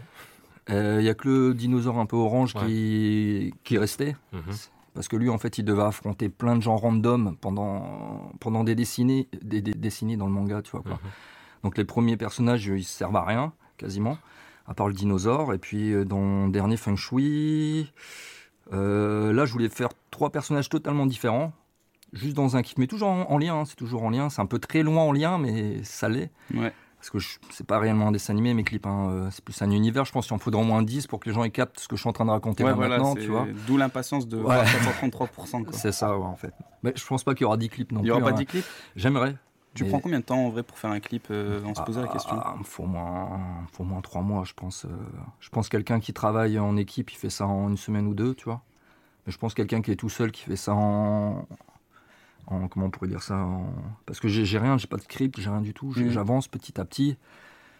Il y a que le dinosaure un peu orange qui, qui restait. Mhm. Parce que lui, en fait, il devait affronter plein de gens random pendant, pendant des, décennies, des, dans le manga, tu vois. Quoi. Mhm. Donc les premiers personnages, ils servent à rien, quasiment, à part le dinosaure. Et puis euh, dans le dernier Feng Shui, euh, là, je voulais faire trois personnages totalement différents, juste dans un kiff, mais toujours en, en lien, hein, c'est toujours en lien. C'est un peu très loin en lien, mais ça l'est. Ouais. Parce que c'est pas réellement un dessin animé, mes clips, hein, euh, c'est plus un univers. Je pense qu'il en faudra au moins 10 pour que les gens y captent ce que je suis en train de raconter Ouais, là voilà, maintenant, tu vois. D'où l'impatience de Ouais. voir 433%. quoi. C'est ça, ouais, en fait. Mais je pense pas qu'il y aura 10 clips non Il n'y aura plus. pas hein. 10 clips? J'aimerais. Tu Mais- prends combien de temps en vrai pour faire un clip euh, On se posait la question? Ah, faut au moins, faut au moins 3 mois, je pense. euh, je pense quelqu'un qui travaille en équipe, il fait ça en une semaine ou deux, tu vois. Mais je pense quelqu'un qui est tout seul, qui fait ça en. En comment on pourrait dire ça en- Parce que j'ai rien, j'ai pas de script, j'ai rien du tout. Mhm. J'avance petit à petit.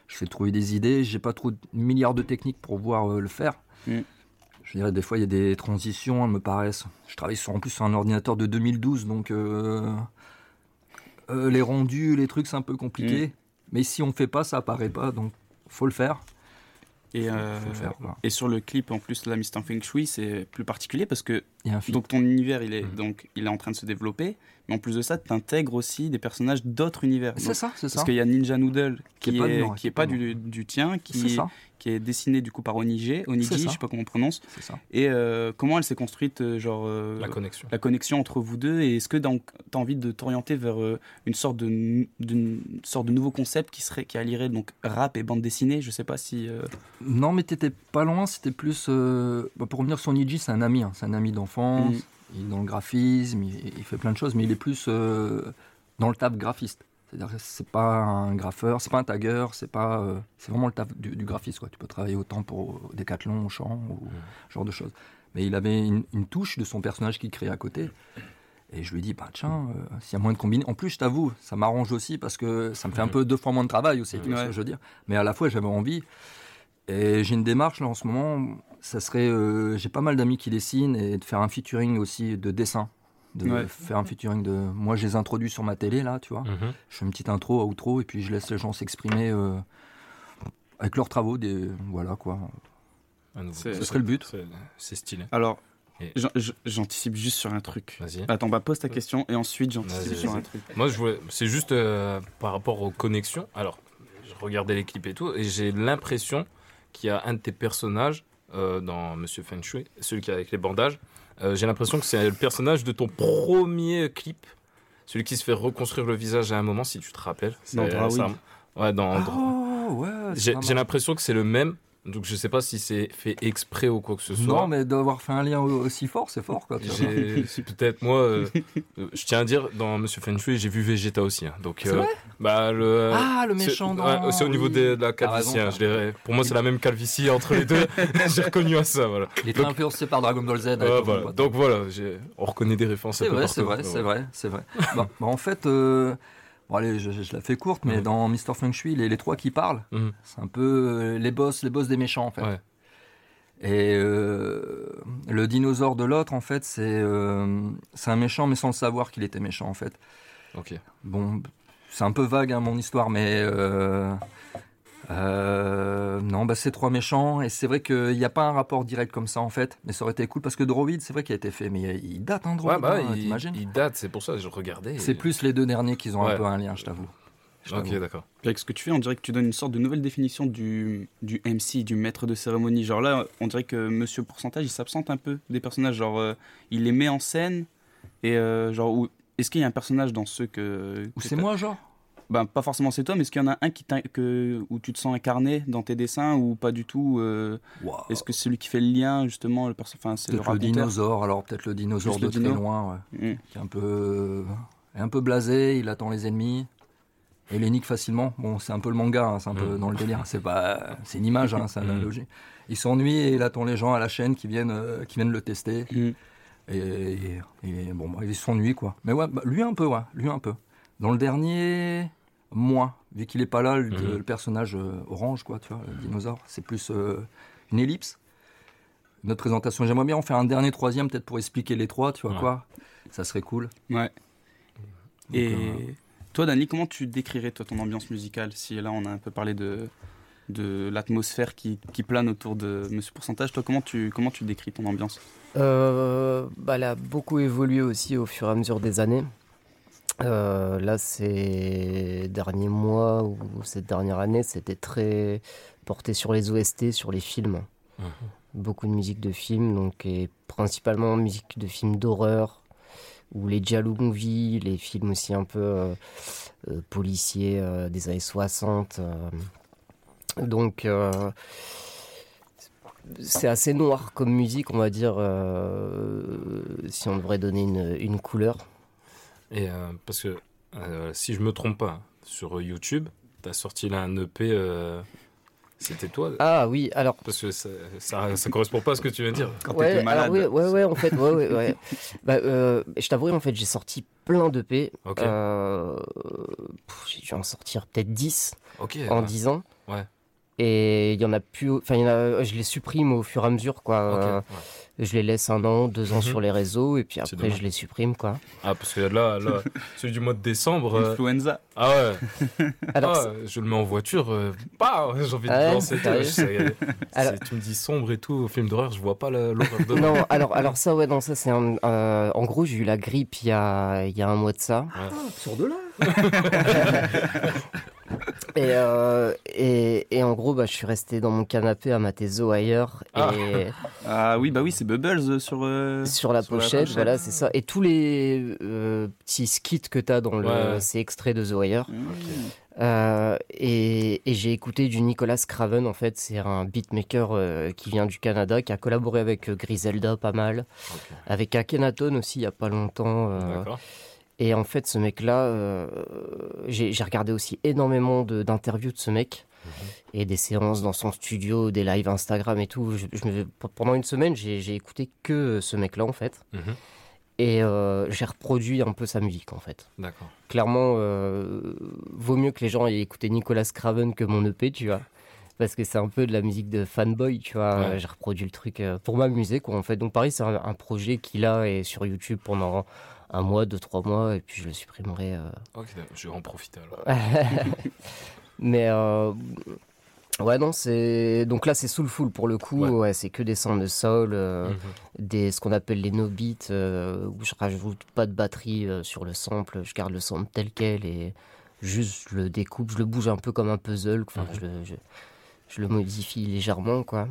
Je fais trouver des idées. J'ai pas trop de milliards de techniques pour pouvoir euh, le faire. Mhm. Je dirais, des fois, il y a des transitions, elles me paraissent. Je travaille sur, en plus sur un ordinateur de 2012, donc euh, euh, les rendus, les trucs, c'est un peu compliqué. Mais si on fait pas, ça apparaît pas, donc faut le faire. Et, Faut le faire, et sur le clip, en plus, la Mr. Feng Shui, c'est plus particulier parce que Il y a un feat. donc ton univers, il est, Mhm. donc, il est en train de se développer. Mais en plus de ça, tu intègres aussi des personnages d'autres univers. C'est ça, c'est ça. Parce qu'il y a Ninja Noodle qui, Qui est est, qui est pas est du, du tien, qui, ça. qui est dessiné du coup par Oniji, ça. je sais pas comment on prononce. C'est ça. Et euh, comment elle s'est construite, euh, genre euh, La connexion. la connexion entre vous deux Et est-ce que tu as envie de t'orienter vers euh, une sorte de d'une sorte de nouveau concept qui serait qui allierait donc rap et bande dessinée? Je sais pas si. euh, Non, mais t'étais pas loin, c'était plus. euh, bah, pour revenir sur Niji, c'est un ami, hein, c'est un ami d'enfance. Mhm. Il est dans le graphisme, il, il fait plein de choses, mais il est plus euh, dans le taf graphiste. C'est-à-dire que c'est pas un graffeur, c'est pas un tagger, c'est pas, euh, c'est vraiment le taf du, du graphiste. Quoi. Tu peux travailler autant pour Decathlon, Auchan ou ce genre de choses. Mais il avait une, une touche de son personnage qu'il créait à côté. Et je lui dit, bah tiens, euh, s'il y a moyen de combiner. En plus, je t'avoue, ça m'arrange aussi parce que ça me fait un peu deux fois moins de travail aussi, tu vois ce Ouais. que je veux dire. Mais à la fois, j'avais envie. Et j'ai une démarche là en ce moment, ça serait, euh, j'ai pas mal d'amis qui dessinent et de faire un featuring aussi de dessin. De Ouais. faire un featuring de. Moi, je les introduis sur ma télé là, tu vois. Mhm. Je fais une petite intro, outro, et puis je laisse les gens s'exprimer euh, avec leurs travaux. Des... Voilà quoi. C'est- Ce serait le but. C'est- stylé. Alors, j'anticipe juste sur un truc. Vas-y. Attends, bah pose ta question et ensuite j'anticipe sur un truc. Moi, je voulais. C'est juste euh, par rapport aux connexions. Alors, je regardais les clips et tout, et j'ai l'impression qu'il y a un de tes personnages euh, dans Monsieur Feng Shui, celui qui est avec les bandages. euh, j'ai l'impression que c'est le personnage de ton premier clip, celui qui se fait reconstruire le visage à un moment, si tu te rappelles. Dans C'est- Draoui. Ouais, dans. Ouais. c'est J'ai l'impression que c'est le même, donc je sais pas si c'est fait exprès ou quoi que ce soit. Non, mais d'avoir fait un lien au- aussi fort, c'est fort, quoi. peut-être moi. euh, euh, je tiens à dire, dans Monsieur Feng Shui, j'ai vu Vegeta aussi. hein, donc, C'est vrai? bah le. Ah, le méchant dans- C'est au niveau oui. de, de la calvitie. raison, hein, je pour moi, c'est la même calvitie entre les deux. j'ai reconnu à ça. Voilà. Il était influencé par Dragon Ball Z. voilà. Donc voilà, on reconnaît des références. C'est vrai, c'est vrai, c'est vrai, c'est vrai. Bah, bah, en fait, euh, bon, allez, je, je la fais courte, mais Mhm. dans Mr. Feng Shui, les, les trois qui parlent, Mhm. c'est un peu euh, les boss, les boss des méchants, en fait. Ouais. Et euh, le dinosaure de l'autre, en fait, c'est euh, c'est un méchant, mais sans le savoir qu'il était méchant, en fait. Ok. Bon, c'est un peu vague, hein, mon histoire, mais... euh, euh, non, bah, c'est trois méchants, et c'est vrai qu'il n'y a pas un rapport direct comme ça, en fait, mais ça aurait été cool, parce que Droid, c'est vrai qu'il a été fait, mais il, il date, hein, Droid, Ouais, bah, hein, il, date, c'est pour ça que je regardais. et- C'est plus les deux derniers qui ont Ouais. un peu un lien, je t'avoue. Ok, d'accord. Avec ce que tu fais, on dirait que tu donnes une sorte de nouvelle définition du, du MC, du maître de cérémonie. Genre là, on dirait que Monsieur Pourcentage, il s'absente un peu des personnages. Genre, euh, il les met en scène. Et euh, genre, où- est-ce qu'il y a un personnage dans ceux que. Ou c'est moi, genre? Ben, pas forcément c'est toi, mais est-ce qu'il y en a un qui que, où tu te sens incarné dans tes dessins ou pas du tout euh. Est-ce que c'est celui qui fait le lien, justement, le enfin, c'est le dinosaure, alors peut-être le dinosaure Juste de le très dino loin, ouais. Mm. Qui est un peu, est un peu blasé, il attend les ennemis. Et les nique facilement. Bon, c'est un peu le manga, hein, c'est un peu Mm. dans le délire. C'est pas, c'est une image, hein, c'est Mm. la logique. Il s'ennuie et il attend les gens à la chaîne qui viennent, euh, qui viennent le tester. Mm. Et, et- et bon, bah, il s'ennuie quoi. Mais ouais, bah, lui un peu, ouais, lui un peu. Dans le dernier, moins, vu qu'il est pas là, le, Mhm. le personnage euh, orange, quoi, tu vois, le dinosaure, c'est plus euh, une ellipse. Notre présentation, j'aimerais bien en faire un dernier troisième, peut-être pour expliquer les trois, tu vois Ouais. quoi. Ça serait cool. Ouais. Donc, Et euh, toi, Dani, comment tu décrirais toi, ton ambiance musicale Si là, on a un peu parlé de, de l'atmosphère qui, qui plane autour de Monsieur Pourcentage, toi, comment tu, comment tu décris ton ambiance? Euh, bah, elle a beaucoup évolué aussi au fur et à mesure des années. Euh, là, ces derniers mois ou cette dernière année, c'était très porté sur les OST, sur les films. Mhm. Beaucoup de musique de films, donc et principalement musique de films d'horreur ou les Jalou movies, les films aussi un peu euh, euh, policiers des années 60. euh. Donc, c'est assez noir comme musique, on va dire, si on devrait donner une, une couleur. Et euh, parce que euh, si je me trompe pas, sur YouTube, t'as sorti là un EP. euh, C'était toi Ah oui, alors. Parce que ça, ça, ça correspond pas à ce que tu viens de dire. ouais, alors oui, ouais, ouais, en fait, ouais, ouais, ouais. Bah, euh, je t'avouerai, en fait, j'ai sorti plein de P. Ok. Euh, pff, j'ai dû en sortir peut-être 10 Ok, en ouais. 10 ans. Ouais. Et il y en a plus. Enfin, il y en a, je les supprime au fur et à mesure, quoi. Ok, Euh, Je les laisse un an, deux ans Mhm. sur les réseaux, et puis après, je les supprime, quoi. Ah, parce que là, là celui du mois de décembre. euh, Influenza. Ah ouais. Alors, Ah, je le mets en voiture. euh, bah, j'ai envie de Ah sérieux je sais, Alors- Tu me dis sombre et tout, au film d'horreur, je vois pas la- l'horreur de non, alors, alors ça, ouais, non, ça c'est un. euh, en gros, j'ai eu la grippe il y a, il y a un mois de ça. Sors de là Et, euh, et, et en gros, bah, je suis resté dans mon canapé à mater The Wire. Ah. Et Ah oui, bah oui, c'est Bubbles euh, sur, euh, sur la pochette, voilà, c'est ça. Et tous les euh, petits skits que tu as dans le. Ouais. C'est extrait de The Wire. Mmh. Euh, et et j'ai écouté du Nicolas Craven, en fait. C'est un beatmaker euh, qui vient du Canada, qui a collaboré avec Griselda pas mal. Avec Akhenaton aussi, il y a pas longtemps. euh, D'accord. Et en fait, ce mec-là, euh, j'ai regardé aussi énormément d'interviews de, ce mec et des séances dans son studio, des lives Instagram et tout. Je, je pendant une semaine, j'ai écouté que ce mec-là, en fait. Mhm. Et euh, j'ai reproduit un peu sa musique, en fait. D'accord. Clairement, euh, vaut mieux que les gens aient écouté Nicolas Craven que mon EP, tu vois. Parce que c'est un peu de la musique de fanboy, tu vois. Ouais. J'ai reproduit le truc euh, pour m'amuser, quoi, en fait. Donc, pareil, c'est un, un projet qu'il a et sur YouTube pendant un mois, deux, trois mois, et puis je le supprimerai. euh. Ok, je vais en profiter alors. Mais euh, ouais, non, c'est donc là c'est soulful pour le coup. Ouais. Ouais, c'est que des sons de soul, euh, Mhm. des ce qu'on appelle les no beats euh, où je rajoute pas de batterie euh, sur le sample, je garde le sample tel quel et juste je le découpe, je le bouge un peu comme un puzzle. Enfin, Mhm. je, le- je, je le modifie légèrement, quoi.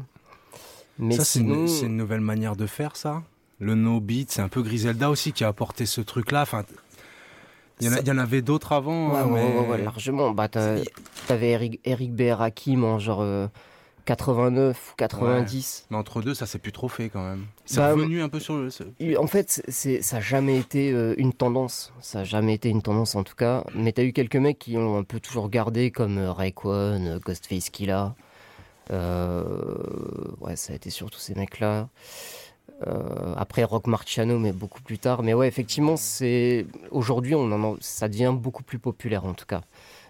Mais ça, c'est sinon, une, c'est une nouvelle manière de faire ça? Le no beat, c'est un peu Griselda aussi qui a apporté ce truc-là. Enfin, Il y, en y avait d'autres avant. Ouais, hein, mais- ouais, ouais, largement. Bah, T'avais Eric, Eric B. Rakim en genre euh, 89 ou 90. Ouais. Mais entre deux, ça s'est plus trop fait quand même. C'est Bah, revenu un peu sur le. En fait, c'est, ça n'a jamais été euh, une tendance. Ça n'a jamais été une tendance en tout cas. Mais t'as eu quelques mecs qui ont un peu toujours gardé, comme euh, euh, Ghostface Killah. Euh, ouais, ça a été surtout ces mecs-là. Euh, après Rock Marciano, mais beaucoup plus tard. Mais ouais, effectivement, c'est aujourd'hui, on en a- ça devient beaucoup plus populaire en tout cas.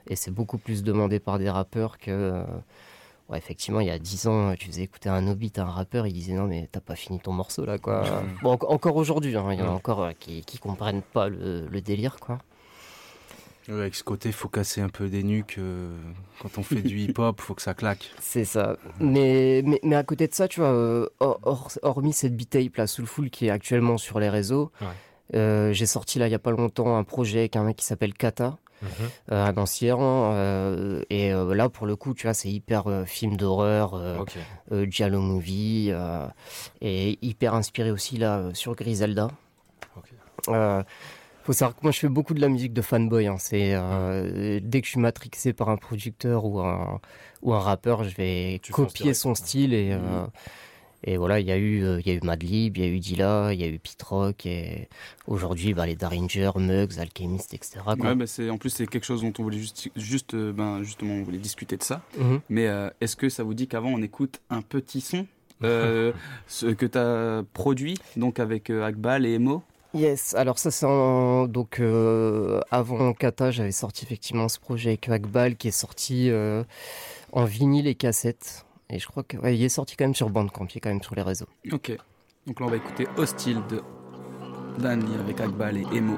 Et c'est beaucoup plus demandé par des rappeurs que. euh, Ouais, effectivement, il y a 10 ans, tu faisais écouter un Hobbit, un rappeur, il disait non, mais t'as pas fini ton morceau là, quoi. bon, en- encore aujourd'hui, hein, il y en a encore euh, qui, qui comprennent pas le, le délire, quoi. Ouais, avec ce côté, faut casser un peu des nuques. euh, quand on fait du hip-hop, faut que ça claque. C'est ça. Mais, mais, mais à côté de ça, tu vois, euh, hor- hor- hormis cette beat-tape, la Soulful, qui est actuellement sur les réseaux, Ouais. euh, j'ai sorti là, il y a pas longtemps, un projet avec un mec qui s'appelle Kata. Euh, à Nancière, euh, et là pour le coup tu vois c'est hyper film d'horreur Ok. giallo movie et hyper inspiré aussi là sur Griselda Ok. Faut savoir que moi je fais beaucoup de la musique de fanboy. hein. C'est euh, dès que je suis matrixé par un producteur ou un ou un rappeur, je vais Tu copier son style et euh, et voilà. Il y a eu euh, il y a eu Madlib, il y a eu Dilla, il y a eu Pete Rock et aujourd'hui bah, les Daringer, Muggs, Alchemist, etc. quoi. Ouais, bah, c'est, en plus, c'est quelque chose dont on voulait juste, juste ben, justement, on voulait discuter de ça. Mhm. Mais euh, est-ce que ça vous dit qu'avant, on écoute un petit son euh, ce que tu as produit, donc avec euh, Akbal et Emo? Yes, alors ça c'est en- donc euh, avant Kata, j'avais sorti effectivement ce projet avec Akbal qui est sorti euh, en vinyle et cassette. Et je crois qu'il est sorti quand même sur Bandcamp, il est quand même sur les réseaux. Ok. Donc là, on va écouter Hostile de Danny avec Akbal et Emo.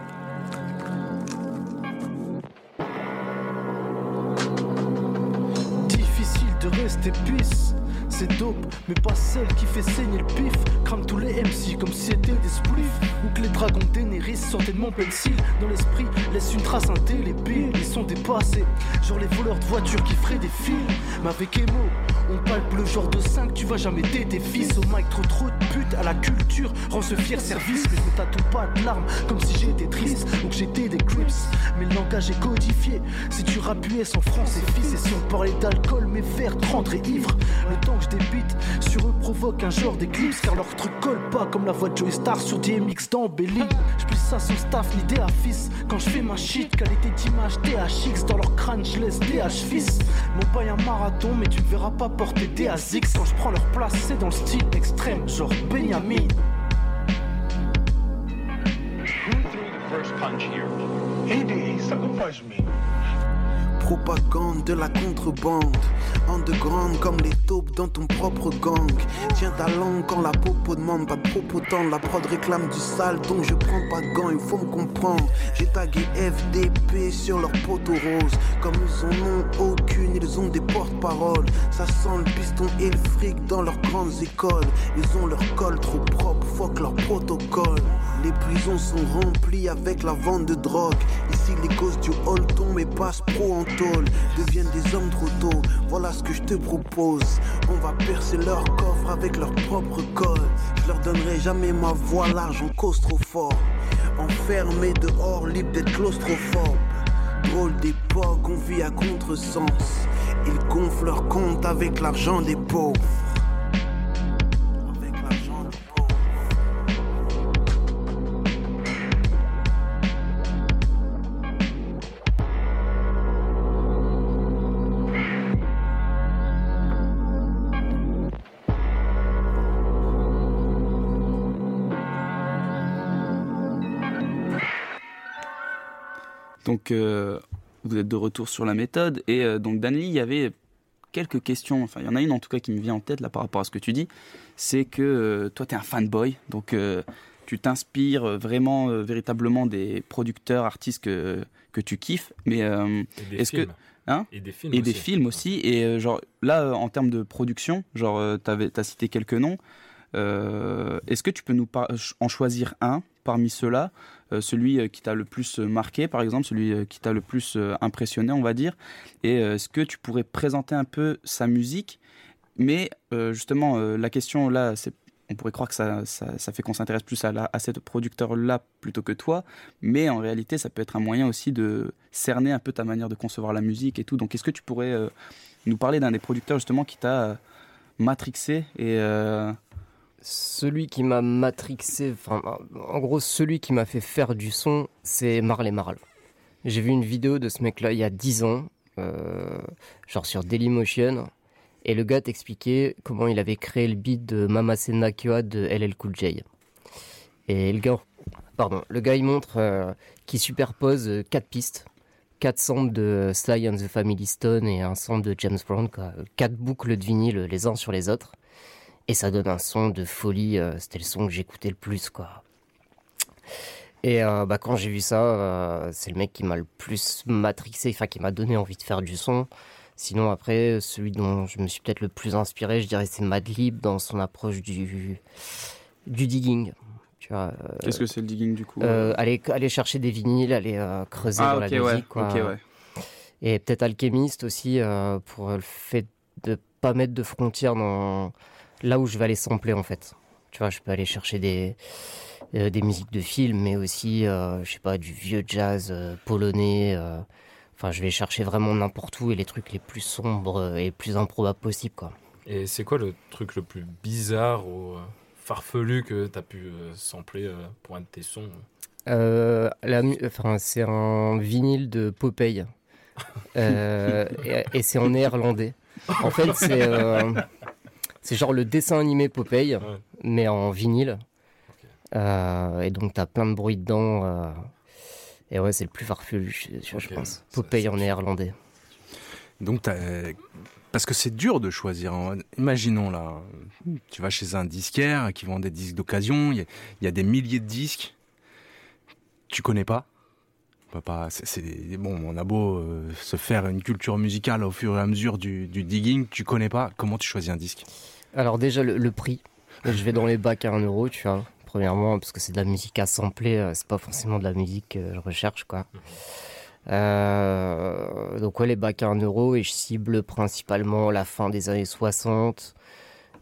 Difficile de rester pisse. C'est dope, mais pas celle qui fait saigner le pif. Crame tous les MC comme si c'était des spliffs. Ou que les dragons d'Enéris sortaient de mon pencil. Dans l'esprit, laisse une trace indélébile. Ils sont dépassés. Genre les voleurs de voitures qui feraient des films. Mais avec Emo, on palpe le genre de 5. Tu vas jamais t'aider fils. Au mic, trop trop de pute à la culture. Rends ce fier service. Mais je tatoue pas de larmes. Comme si j'étais triste ou que j'étais des crips. Mais le langage est codifié. Si tu rappuyais sans France et fils. Et si on parlait d'alcool, mes verres te rendraient ivre. Le temps je débite sur eux provoque un genre d'éclipse. Car leur truc colle pas comme la voix de Joey Star sur DMX d'embellie. Je plus ça sans staff ni des fils. Quand je fais ma shit, qualité d'image THX. Dans leur crâne, je laisse DH fils. Mon paille un marathon, mais tu verras pas porter DAZX. Quand je prends leur place, c'est dans le style extrême, genre Benjamin. First punch here. Me. Propagande de la contrebande. Underground comme les taupes dans ton propre gang. Tiens ta langue quand la popo demande pas de propos tendre. La prod réclame du sale donc je prends pas de gants, il faut me comprendre. J'ai tagué FDP sur leur poteau rose. Comme ils en ont aucune, ils ont des porte-paroles. Ça sent le piston et le fric dans leurs grandes écoles. Ils ont leur col trop propre, fuck leur protocole. Les prisons sont remplies avec la vente de drogue. Ici les gosses du hall tombent et passent pro en Deviennent des hommes trop tôt. Voilà ce que je te propose. On va percer leur coffre avec leur propre col. Je leur donnerai jamais ma voix, l'argent cause trop fort. Enfermé dehors, libre d'être claustrophobe. Drôle d'époque, on vit à contresens. Ils gonflent leur compte avec l'argent des pauvres. Donc, euh, vous êtes de retour sur la méthode. Et euh, donc, Danley, il y avait quelques questions. Enfin, il y en a une en tout cas qui me vient en tête là par rapport à ce que tu dis. C'est que euh, toi, tu es un fanboy. Donc, tu t'inspires vraiment, véritablement des producteurs, artistes que, que tu kiffes. Mais Et des est-ce que. films. Hein Et des films Et des aussi. films aussi. Et genre, là, en termes de production, genre, tu as cité quelques noms. Est-ce que tu peux nous en choisir un parmi ceux-là, euh, celui euh, qui t'a le plus euh, marqué, par exemple, celui qui t'a le plus impressionné, on va dire. Et est-ce que tu pourrais présenter un peu sa musique? Mais justement, la question là, c'est on pourrait croire que ça, fait qu'on s'intéresse plus à, la, cette producteur-là plutôt que toi, mais en réalité, ça peut être un moyen aussi de cerner un peu ta manière de concevoir la musique et tout. Donc, est-ce que tu pourrais nous parler d'un des producteurs justement qui t'a matrixé et Celui qui m'a matrixé, enfin, en gros, celui qui m'a fait faire du son, c'est Marley Marl. J'ai vu une vidéo de ce mec-là il y a 10 ans, euh, genre sur Dailymotion, et le gars t'expliquait comment il avait créé le beat de Mama Nakioa de LL Cool J. Et le gars, pardon, le gars il montre euh, qu'il superpose euh, quatre pistes, quatre samples de Sly and the Family Stone et un sample de James Brown, quoi. quatre boucles de vinyle les uns sur les autres, et ça donne un son de folie. euh, C'était le son que j'écoutais le plus, quoi. Et euh, bah, quand j'ai vu ça, euh, c'est le mec qui m'a le plus matrixé, enfin qui m'a donné envie de faire du son. Sinon, après, celui dont je me suis peut-être le plus inspiré, je dirais, c'est Madlib dans son approche du, du digging. Euh, Qu'est-ce que c'est le digging du coup aller, aller chercher des vinyles, aller creuser Ah, dans la ouais, musique. quoi. ok, ouais. Et peut-être alchimiste aussi pour le fait de pas mettre de frontières dans là où je vais aller sampler en fait. Tu vois, je peux aller chercher des, euh, des musiques de films, mais aussi, euh, je sais pas, du vieux jazz euh, polonais. euh. Enfin, je vais chercher vraiment n'importe où et les trucs les plus sombres et les plus improbables possibles, quoi. Et c'est quoi le truc le plus bizarre ou euh, farfelu que tu as pu euh, sampler euh, pour un de tes sons? Euh, enfin, c'est un vinyle de Popeye. Euh, et et c'est en néerlandais. En fait, c'est euh, c'est genre le dessin animé Popeye, mais en vinyle. Euh, et donc, t'as plein de bruit dedans. euh, et ouais, c'est le plus farfelu, je, pense. Popeye en néerlandais. Donc, t'as- parce que c'est dur de choisir. hein. Imaginons là, tu vas chez un disquaire qui vend des disques d'occasion, il y, a- il y a des milliers de disques, tu connais pas. On peut pas c'est, bon, on a beau euh, se faire une culture musicale au fur et à mesure du, du digging, tu connais pas. Comment tu choisis un disque? Alors déjà le, le prix. Je vais dans les bacs à 1 euro, tu vois. Premièrement, parce que c'est de la musique à sampler, euh, c'est pas forcément de la musique que je recherche, quoi. Euh, donc ouais, les bacs à 1 euro et je cible principalement la fin des années 60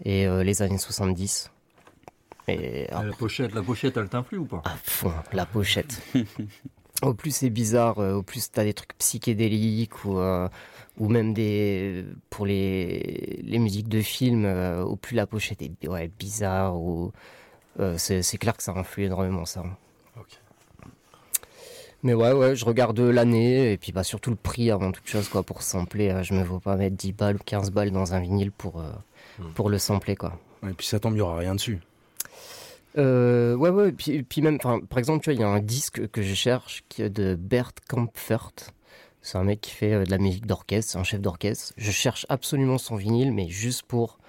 et euh, les années 70. Et Ah, La pochette, la pochette, elle t'influe ou pas? À fond, la pochette. au plus c'est bizarre, euh, au plus t'as des trucs psychédéliques ou, euh, ou même des pour les, les musiques de films, euh, au plus la pochette est ouais, bizarre ou euh, c'est c'est clair que ça influe énormément ça. Mais ouais, ouais, je regarde l'année et puis bah, surtout le prix avant toute chose quoi pour sampler. euh, je me vois pas mettre 10 balles ou 15 balles dans un vinyle pour, euh, pour le sampler quoi. Et puis ça tombe, il y aura rien dessus. Euh, ouais, ouais, puis, puis même, par exemple, tu vois, il y a un disque que je cherche qui est de Bert Kampfert. C'est un mec qui fait euh, de la musique d'orchestre, c'est un chef d'orchestre. Je cherche absolument son vinyle, mais juste pour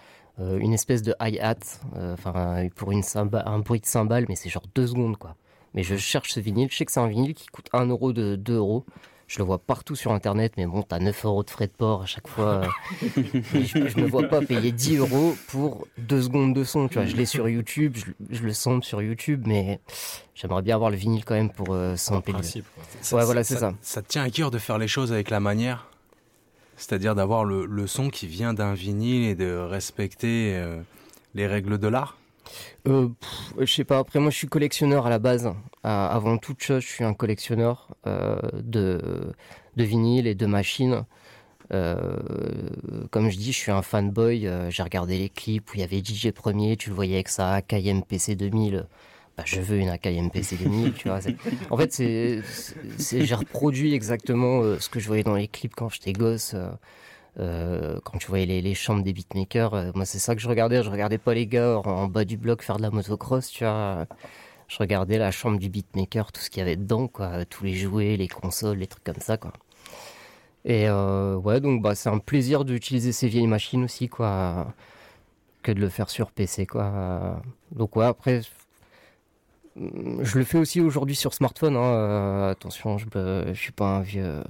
euh, une espèce de hi-hat, euh, enfin, pour une un bruit de cymbale, mais c'est genre deux secondes, quoi. Mais je cherche ce vinyle, je sais que c'est un vinyle qui coûte 1 euro de 2 euros. Je le vois partout sur internet, mais bon, t'as 9 euros de frais de port à chaque fois. euh, je, je me vois pas payer 10 euros pour 2 secondes de son. Tu vois, je l'ai sur YouTube, je, je le sample sur YouTube, mais j'aimerais bien avoir le vinyle quand même pour euh, sampler. le- principe, Ouais, voilà, c'est ça. Ça te tient à cœur de faire les choses avec la manière C'est-à-dire d'avoir le, le son qui vient d'un vinyle et de respecter euh, les règles de l'art? Euh, je sais pas. Après, moi, je suis collectionneur à la base. Avant toute chose, je suis un collectionneur euh, de, de vinyle et de machines. Euh, comme je dis, je suis un fanboy. J'ai regardé les clips où il y avait DJ Premier. Tu le voyais avec sa Akai MPC 2000. Bah, je veux une Akai MPC 2000. tu vois. c'est- En fait, j'ai reproduit exactement ce que je voyais dans les clips quand j'étais gosse. Euh, quand tu voyais les, chambres des beatmakers, euh, moi c'est ça que je regardais. Je regardais pas les gars en, bas du bloc faire de la motocross, tu vois. Je regardais la chambre du beatmaker, tout ce qu'il y avait dedans, quoi. Tous les jouets, les consoles, les trucs comme ça, quoi. Et euh, ouais, donc bah, c'est un plaisir d'utiliser ces vieilles machines aussi, quoi. Que de le faire sur PC, quoi. Donc ouais, après, je le fais aussi aujourd'hui sur smartphone. hein. Attention, je, je suis pas un vieux,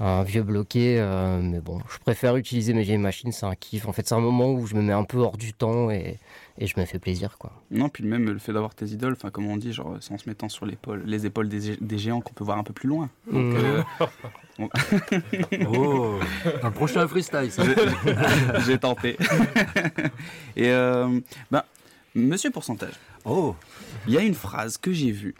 un vieux bloqué, euh, mais bon, je préfère utiliser mes vieilles machines. C'est un kiff. En fait, c'est un moment où je me mets un peu hors du temps et, et je me fais plaisir, quoi. Non, puis même le fait d'avoir tes idoles, enfin comme on dit, genre c'est en se mettant sur l'épaule, les épaules des, des géants qu'on peut voir un peu plus loin. Donc, Mmh. euh, on- Oh, dans le prochain freestyle, ça. J'ai- J'ai tenté. Et euh, ben, Monsieur Pourcentage. Oh Il y a une phrase que j'ai vue.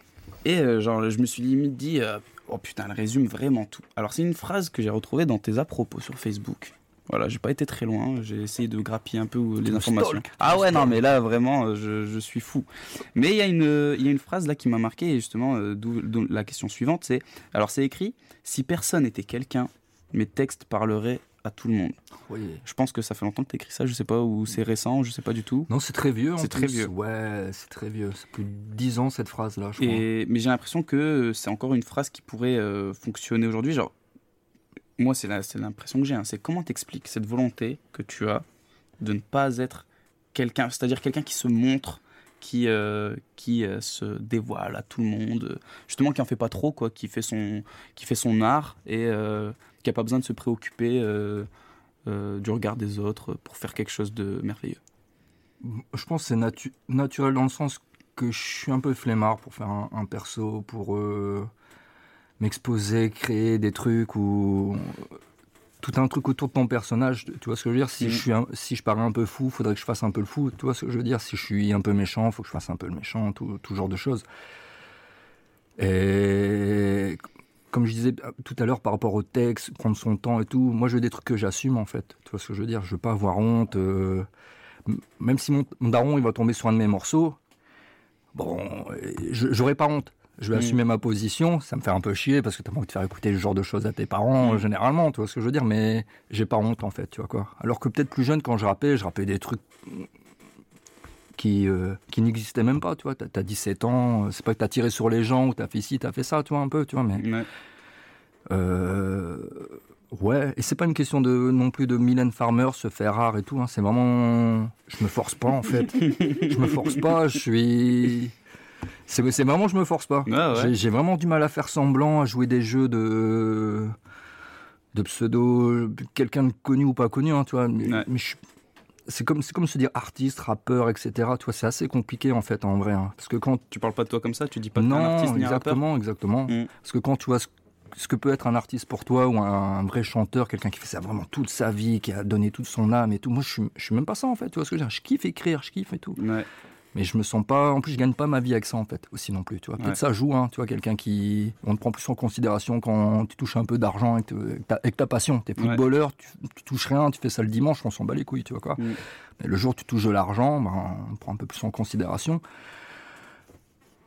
Et euh, genre, je me suis limite dit, euh, oh putain, elle résume vraiment tout. Alors, c'est une phrase que j'ai retrouvée dans tes à-propos sur Facebook. Voilà, j'ai pas été très loin, j'ai essayé de grappiller un peu les informations. stalk, ah ouais, non, mais là, vraiment, euh, je, je suis fou. Mais il y, a une, euh, y a une phrase là qui m'a marqué, et justement, euh, d'où la question suivante, c'est, alors c'est écrit, si personne était quelqu'un, mes textes parleraient à tout le monde. Oui. Je pense que ça fait longtemps que tu écrit ça, je sais pas, ou c'est récent, je sais pas du tout. Non, c'est très vieux. C'est très vieux. Ouais, c'est très vieux. C'est plus de 10 ans cette phrase-là, je crois. Et, mais j'ai l'impression que c'est encore une phrase qui pourrait euh, fonctionner aujourd'hui. Genre, moi, c'est l'impression que j'ai. hein. C'est comment t'expliques cette volonté que tu as de ne pas être quelqu'un, c'est-à-dire quelqu'un qui se montre, qui, euh, qui euh, se dévoile à tout le monde, justement qui en fait pas trop, quoi, qui fait son, qui fait son art et euh, qui a pas besoin de se préoccuper euh, euh, du regard des autres pour faire quelque chose de merveilleux. Je pense que c'est natu- naturel dans le sens que je suis un peu flemmard pour faire un, un perso, pour euh, m'exposer, créer des trucs ou tout un truc autour de ton personnage. Tu vois ce que je veux dire? Si Mhm. je suis un- si je parais un peu fou, faudrait que je fasse un peu le fou. Tu vois ce que je veux dire? Si je suis un peu méchant, faut que je fasse un peu le méchant, tout, tout genre de choses. Et comme je disais euh, tout à l'heure par rapport au texte, prendre son temps et tout, moi je veux des trucs que j'assume en fait. Tu vois ce que je veux dire? Je veux pas avoir honte. euh, même si mon, mon daron il va tomber sur un de mes morceaux, bon, euh, j'aurais pas honte. Je vais Mm. assumer ma position. Ça me fait un peu chier parce que t'as pas envie de faire écouter ce genre de choses à tes parents Mm. généralement. Tu vois ce que je veux dire? Mais j'ai pas honte en fait. Tu vois quoi Alors que peut-être plus jeune quand je rappais, je rappais des trucs qui, euh, qui n'existaient même pas, tu vois. T'as, t'as 17 ans, euh, c'est pas que t'as tiré sur les gens ou t'as fait ci, t'as fait ça, tu vois, un peu, tu vois, mais... Euh, ouais, et c'est pas une question de non plus de Mylène Farmer se faire rare et tout, hein, c'est vraiment... Je me force pas, en fait. je me force pas, je suis... C'est, vraiment, je me force pas. ouais. J'ai, vraiment du mal à faire semblant, à jouer des jeux de... de pseudo... quelqu'un de connu ou pas connu, hein, tu vois, mais, mais je suis c'est comme, comme se dire artiste, rappeur, etc. Tu vois, c'est assez compliqué en fait en vrai. hein. Parce que quand tu parles pas de toi comme ça, tu dis pas non, un artiste ni un rappeur exactement, exactement. Parce que quand tu vois ce, ce que peut être un artiste pour toi ou un, un vrai chanteur, quelqu'un qui fait ça vraiment toute sa vie, qui a donné toute son âme et tout. Moi, je suis, je suis même pas ça en fait. Tu vois ce que je veux dire Je kiffe écrire, je kiffe et tout. Mais je me sens pas. En plus, je gagne pas ma vie avec ça en fait aussi non plus. Tu vois, peut-être Ouais. ça joue. Hein, tu vois, quelqu'un qui on te prend plus en considération quand tu touches un peu d'argent avec, ta, passion. T'es Ouais. footballeur, tu, tu touches rien, tu fais ça le dimanche, on s'en bat les couilles. Tu vois quoi Mais le jour où tu touches de l'argent, ben, on prend un peu plus en considération.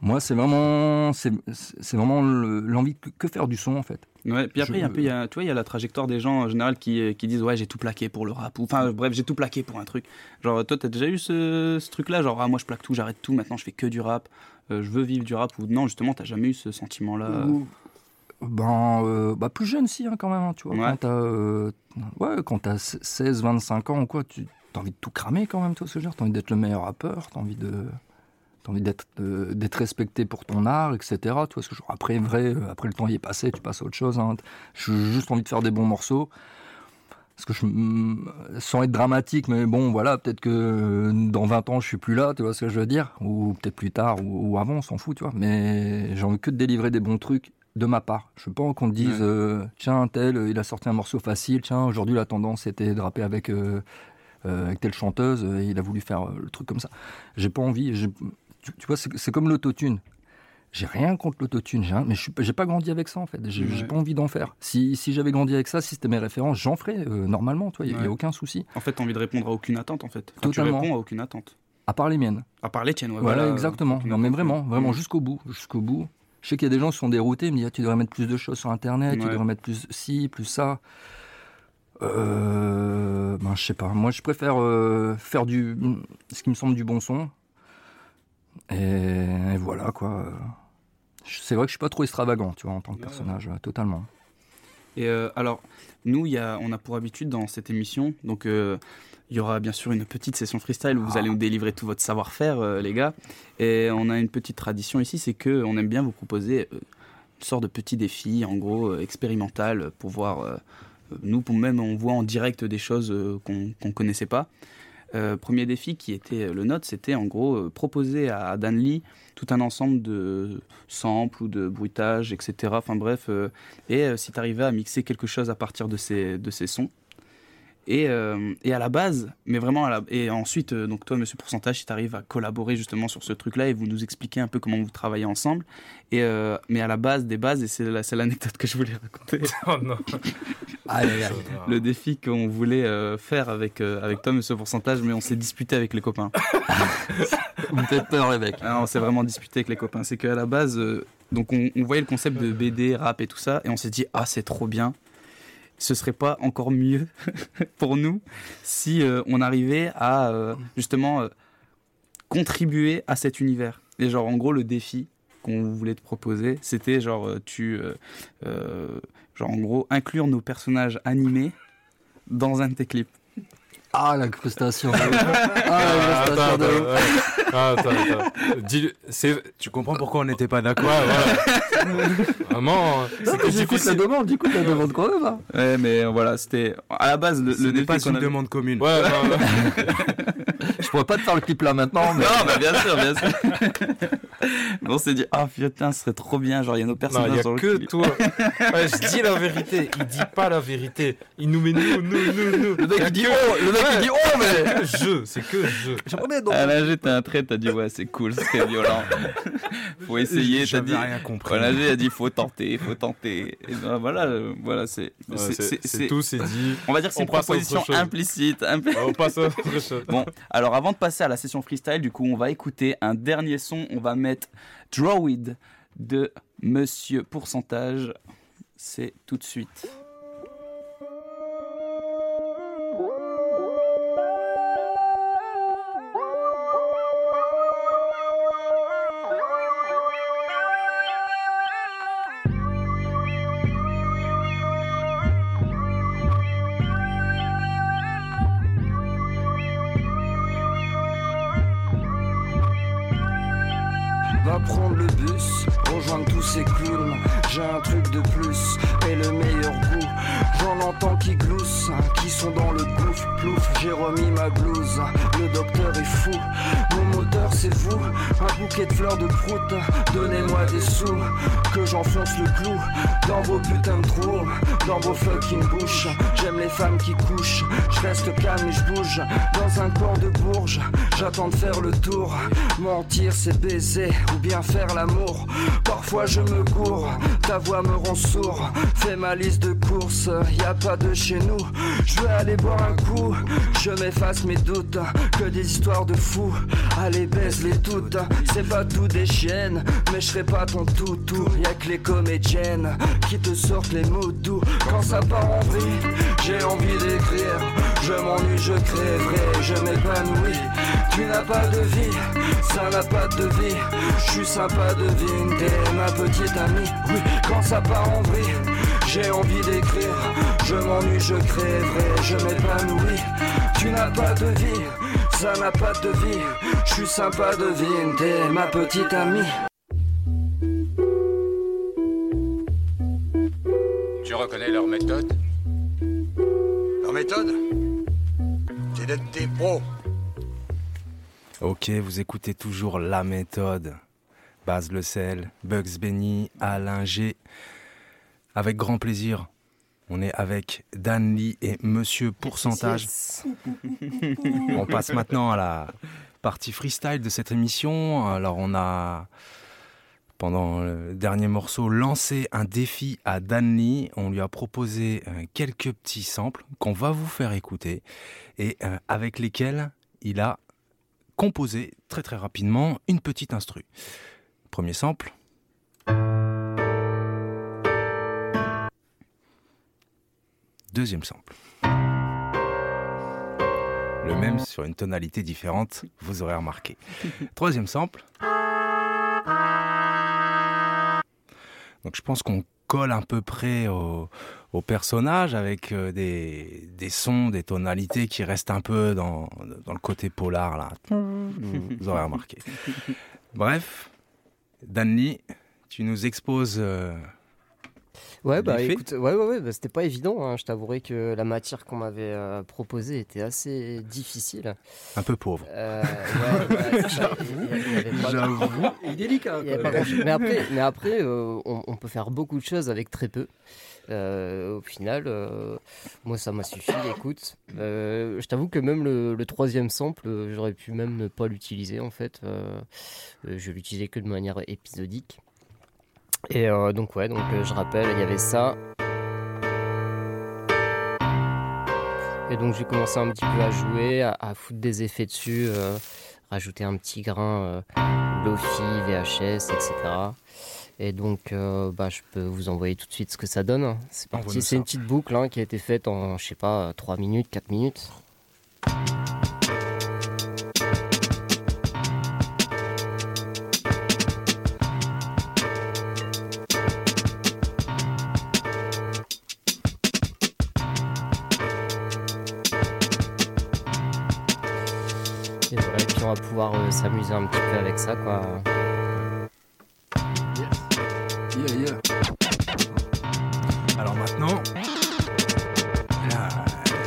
Moi, c'est vraiment, c'est c'est vraiment le- l'envie que, que faire du son en fait. Ouais, puis après, il y a un Je- peu, y a- tu vois, il y a la trajectoire des gens en général qui, qui disent Ouais, j'ai tout plaqué pour le rap. Enfin, bref, j'ai tout plaqué pour un truc. Genre, toi, t'as déjà eu ce, ce truc-là Genre, ah, moi, je plaque tout, j'arrête tout, maintenant, je fais que du rap, euh, je veux vivre du rap. Ou non, justement, t'as jamais eu ce sentiment-là? Ben, euh, bah plus jeune si, hein, quand même. hein, tu vois, Ouais. quand t'as euh, ouais, quand t'as 16, 25 ans ou quoi, tu as envie de tout cramer quand même, toi, ce je dire. T'as envie d'être le meilleur rappeur, t'as envie de. T'as envie d'être euh, respecté pour ton art, etc. Tu vois, ce que je après, vrai, euh, après le temps y est passé, tu passes à autre chose. Hein. J'ai juste envie de faire des bons morceaux. Parce que je, sans être dramatique, mais bon, voilà, peut-être que euh, dans 20 ans, je suis plus là, tu vois ce que je veux dire? Ou peut-être plus tard, ou, ou avant, on s'en fout, tu vois. Mais j'ai envie que de délivrer des bons trucs de ma part. Je veux pas qu'on te dise, Ouais. euh, tiens, tel, il a sorti un morceau facile, tiens, aujourd'hui, la tendance était de rapper avec, euh, euh, avec telle chanteuse, il a voulu faire le truc comme ça. J'ai pas envie. Tu, tu vois, c'est comme l'autotune. J'ai rien contre l'autotune, mais je suis pas- j'ai pas grandi avec ça en fait. J'ai Ouais. pas envie d'en faire. Si, si j'avais grandi avec ça, si c'était mes références, j'en ferais euh, normalement, tu vois, il n'y Ouais. a aucun souci. En fait, t'as envie de répondre à aucune attente, en fait. Enfin, tu réponds à aucune attente. À part les miennes. À part les tiennes, ouais. voilà, voilà, exactement. Non, mais vraiment, vraiment, Mm. jusqu'au bout. Jusqu'au bout. Je sais qu'il y a des gens qui sont déroutés, ils me disent ah, tu devrais mettre plus de choses sur Internet, tu devrais mettre plus ci, plus ça. Euh, ben, je sais pas. Moi, je préfère euh, faire du, ce qui me semble du bon son. Et, et voilà, quoi. C'est vrai que je suis pas trop extravagant, tu vois, en tant que personnage, totalement. Et euh, alors, nous, il y a, on a pour habitude dans cette émission, donc euh, il y aura bien sûr une petite session freestyle où vous allez nous délivrer tout votre savoir-faire, euh, les gars. Et on a une petite tradition ici, c'est que on aime bien vous proposer une sorte de petit défi, en gros expérimental, pour voir. nous, pour même, on voit en direct des choses qu'on qu'on connaissait pas. Euh, premier défi qui était le nôtre, c'était en gros euh, proposer à Dan Lee tout un ensemble de samples ou de bruitages, etc. Enfin bref, euh, et euh, si tu arrivais à mixer quelque chose à partir de ces, de ces sons. Et, euh, et à la base, mais vraiment, à la, et ensuite, euh, donc toi, Monsieur Pourcentage, si tu arrives à collaborer justement sur ce truc-là et vous nous expliquez un peu comment vous travaillez ensemble. Et, euh, mais à la base des bases, et c'est la- c'est l'anecdote que je voulais raconter. Oh non. Le défi qu'on voulait euh, faire avec, euh, avec toi, Monsieur Pourcentage, mais on s'est disputé avec les copains. Vous me faites peur, les mecs. Ah, on s'est vraiment disputé avec les copains. C'est qu'à la base, euh, donc on, on voyait le concept de BD, rap et tout ça, et on s'est dit, ah, c'est trop bien. Ce serait pas encore mieux pour nous si euh, on arrivait à euh, justement euh, contribuer à cet univers. Et genre, en gros, le défi qu'on voulait te proposer, c'était genre, tu. genre, en gros, inclure nos personnages animés dans un de tes clips. Ah, l'incrustation. ah, Ah, l'incrustation attends, de. Ah, attends, attends. C'est... Tu comprends pourquoi on n'était pas d'accord Ouais, voilà. Vraiment, Non, c'est mais j'écoute la demande, j'écoute la demande quand même. hein. Ouais, mais voilà, c'était. À la base, le, le défi pas qu'on une avait- demande commune. Ouais, ouais, ouais. Je pourrais pas te faire le clip là maintenant, mais. Non, bah bien sûr, bien sûr. Mais on s'est dit, ah putain, ce serait trop bien. Genre, il y a nos Non, personnages il y a dans le que clip. toi. Ouais, je dis la vérité. Il dit pas la vérité. Il nous met nous, nous, nous, nous. Le mec il dit oh, le mec il dit oh, mais. C'est que je, c'est que je. J'aimerais bien l'âge, t'as un trait, t'as dit, ouais, c'est cool, ce serait violent. faut essayer, t'as dit. rien compris. Voilà, j'ai dit, faut tenter, faut tenter. Et ben voilà, voilà, c'est. C'est- c'est, c'est- c'est c'est- tout, c'est dit. On va dire c'est une proposition implicite. on passe à autre chose. Bon, alors avant de passer à la session freestyle, du coup, on va écouter un dernier son. On va mettre Drawid de Monsieur Pourcentage. C'est tout de suite. Tous ces clowns. J'ai un truc de plus et le meilleur goût. J'en entends qui gloussent, qui sont dans le gouffre. Plouf, j'ai remis ma blouse. Le docteur est fou, mon moteur c'est vous. Un bouquet de fleurs de prout. Donnez-moi des sous, que j'enfonce le clou dans vos putains de trous, dans vos fucking bouches. J'aime les femmes qui couchent, je reste calme et je bouge. Dans un corps de bourge, j'attends de faire le tour. Mentir c'est baiser ou bien faire l'amour. Parfois je me gourre, ta voix me rend sourd. Fais ma liste de courses, y a pas de chez nous. Je veux aller boire un coup, je m'efface mes doutes. Que des histoires de fous, allez baise-les toutes. C'est pas tout des chiennes, mais je serai pas ton toutou. Y'a que les comédiennes qui te sortent les mots doux. Quand ça part en vrille, j'ai envie d'écrire. Je m'ennuie, je crèverai, je m'épanouis. Tu n'as pas de vie, ça n'a pas de vie. Je suis sympa de vie, t'es ma petite amie. Oui, quand ça part en vrille, j'ai envie d'écrire. Je m'ennuie, je crèverai, je m'épanouis. Tu n'as pas de vie, ça n'a pas de vie. Je suis sympa de vie, t'es ma petite amie. Tu reconnais leur méthode? Leur méthode? C'est d'être des pros. Ok, vous écoutez toujours La Méthode. Baz Le Sel, Bugs Benny, Alain G. Avec grand plaisir, on est avec Dan Lee et Monsieur Pourcentage. On passe maintenant à la partie freestyle de cette émission. Alors on a, pendant le dernier morceau, lancé un défi à Dan Lee. On lui a proposé euh, quelques petits samples qu'on va vous faire écouter et euh, avec lesquels il a composé très très rapidement une petite instru. Premier sample. Deuxième sample. Le même sur une tonalité différente, vous aurez remarqué. Troisième sample. Donc je pense qu'on colle à peu près au, au personnage avec euh, des, des sons, des tonalités qui restent un peu dans, dans le côté polar là. Vous, vous aurez remarqué. Bref, Danny, tu nous exposes euh, Ouais, bah écoute, ouais, ouais, ouais, bah, c'était pas évident. hein. Je t'avouerai que la matière qu'on m'avait euh, proposée était assez difficile. Un peu pauvre. Euh, ouais. Il J'avoue. Délicat, Il même. grand-chose. Mais après, mais après euh, on, on peut faire beaucoup de choses avec très peu. Euh, au final, euh, moi, ça m'a suffi. Écoute, Euh, je t'avoue que même le, le troisième sample, j'aurais pu même ne pas l'utiliser en fait. Je l'utilisais que de manière épisodique. Et euh, donc ouais, donc euh, je rappelle, il y avait ça. Et donc j'ai commencé un petit peu à jouer, à, à foutre des effets dessus, euh, rajouter un petit grain Lofi, VHS, etc. Et donc bah, je peux vous envoyer tout de suite ce que ça donne. C'est parti, c'est une petite boucle hein, qui a été faite en, je sais pas, 3 minutes, 4 minutes. Un petit peu avec ça, quoi. Alors maintenant, la,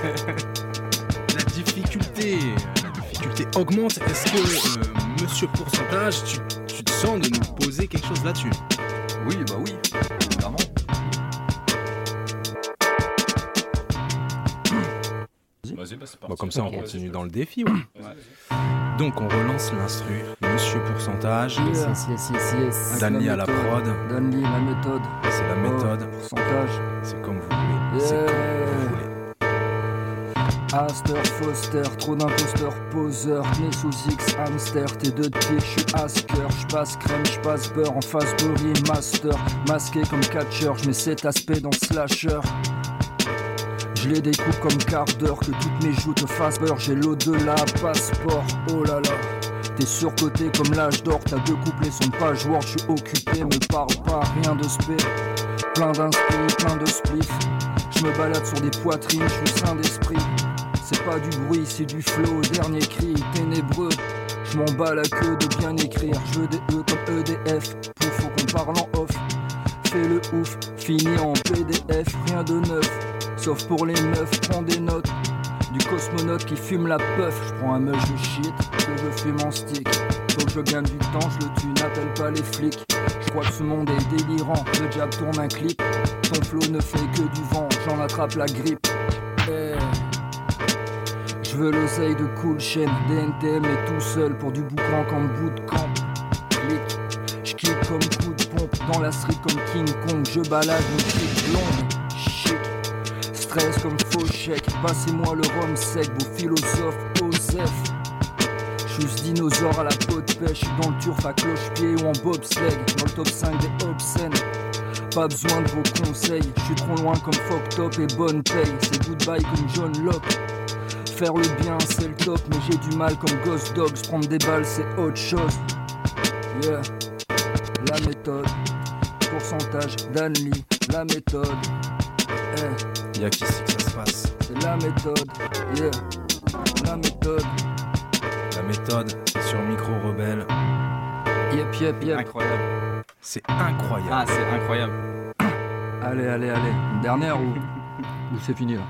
la difficulté, la difficulté augmente. Est-ce que, euh, Monsieur Pourcentage, tu, tu te sens de nous poser quelque chose là-dessus? Bon, comme ça, on continue dans le défi. ouais. Donc, on relance l'instru. Monsieur Pourcentage. Yes, yes, yes, yes, yes. Danny à la méthode. prod. Danny, la méthode. C'est la méthode. Oh, pourcentage. C'est comme vous voulez. C'est comme vous voulez. Aster, Foster, trop d'imposteurs, poseurs, né sous X, hamster, t'es deux de pied, j'suis asker, j'passe crème, j'passe beurre en face Burry, master, masqué comme catcher, j'mets cet aspect dans slasher. Je les découpe comme quart d'heure, que toutes mes joutes fassent beurre, j'ai l'au-delà, passeport, oh là là. T'es surcoté comme l'âge d'or, t'as deux couplets, son page word, j'suis occupé, me parle pas, rien de spé. Plein d'inscrits, plein de spliffs. Je me balade sur des poitrines, je suis sain d'esprit. C'est pas du bruit, c'est du flow, dernier cri, ténébreux. Je m'en bats la queue de bien écrire, je veux des E comme EDF. Pour faut qu'on parle en off. Fais le ouf, fini en PDF, rien de neuf. Sauf pour les meufs, prends des notes. Du cosmonaute qui fume la puff, je prends un meuf de shit, que je fume en stick. Faut que je gagne du temps, je le tue, n'appelle pas les flics. Je crois que ce monde est délirant, le jab tourne un clip. Ton flow ne fait que du vent, j'en attrape la grippe. Eh. Je veux l'oseille de cool chaîne, DNTM et tout seul pour du boucan comme bout de camp. Je clique comme coup de pompe dans la street comme King Kong. Je balade une clique blonde. Stress comme faux chèque, passez-moi le rhum sec, vos philosophes, Osef. Je suis ce dinosaure à la peau de pêche, dans le turf à cloche-pied ou en bobsleigh, dans le top 5 des obscènes. Pas besoin de vos conseils, je suis trop loin comme fuck top et bonne paye, c'est goodbye comme John Locke. Faire le bien c'est le top, mais j'ai du mal comme Ghost Dogs, prendre des balles c'est autre chose. Yeah, la méthode, pourcentage d'Anli, la méthode. A qu'ici que ça se passe. C'est la méthode, yeah, la méthode. La méthode, c'est sur Micro Rebelle. Yep, yep, yep. Incroyable. C'est incroyable. Ah, c'est incroyable. Allez, allez, allez. Une dernière ou, ou c'est fini là?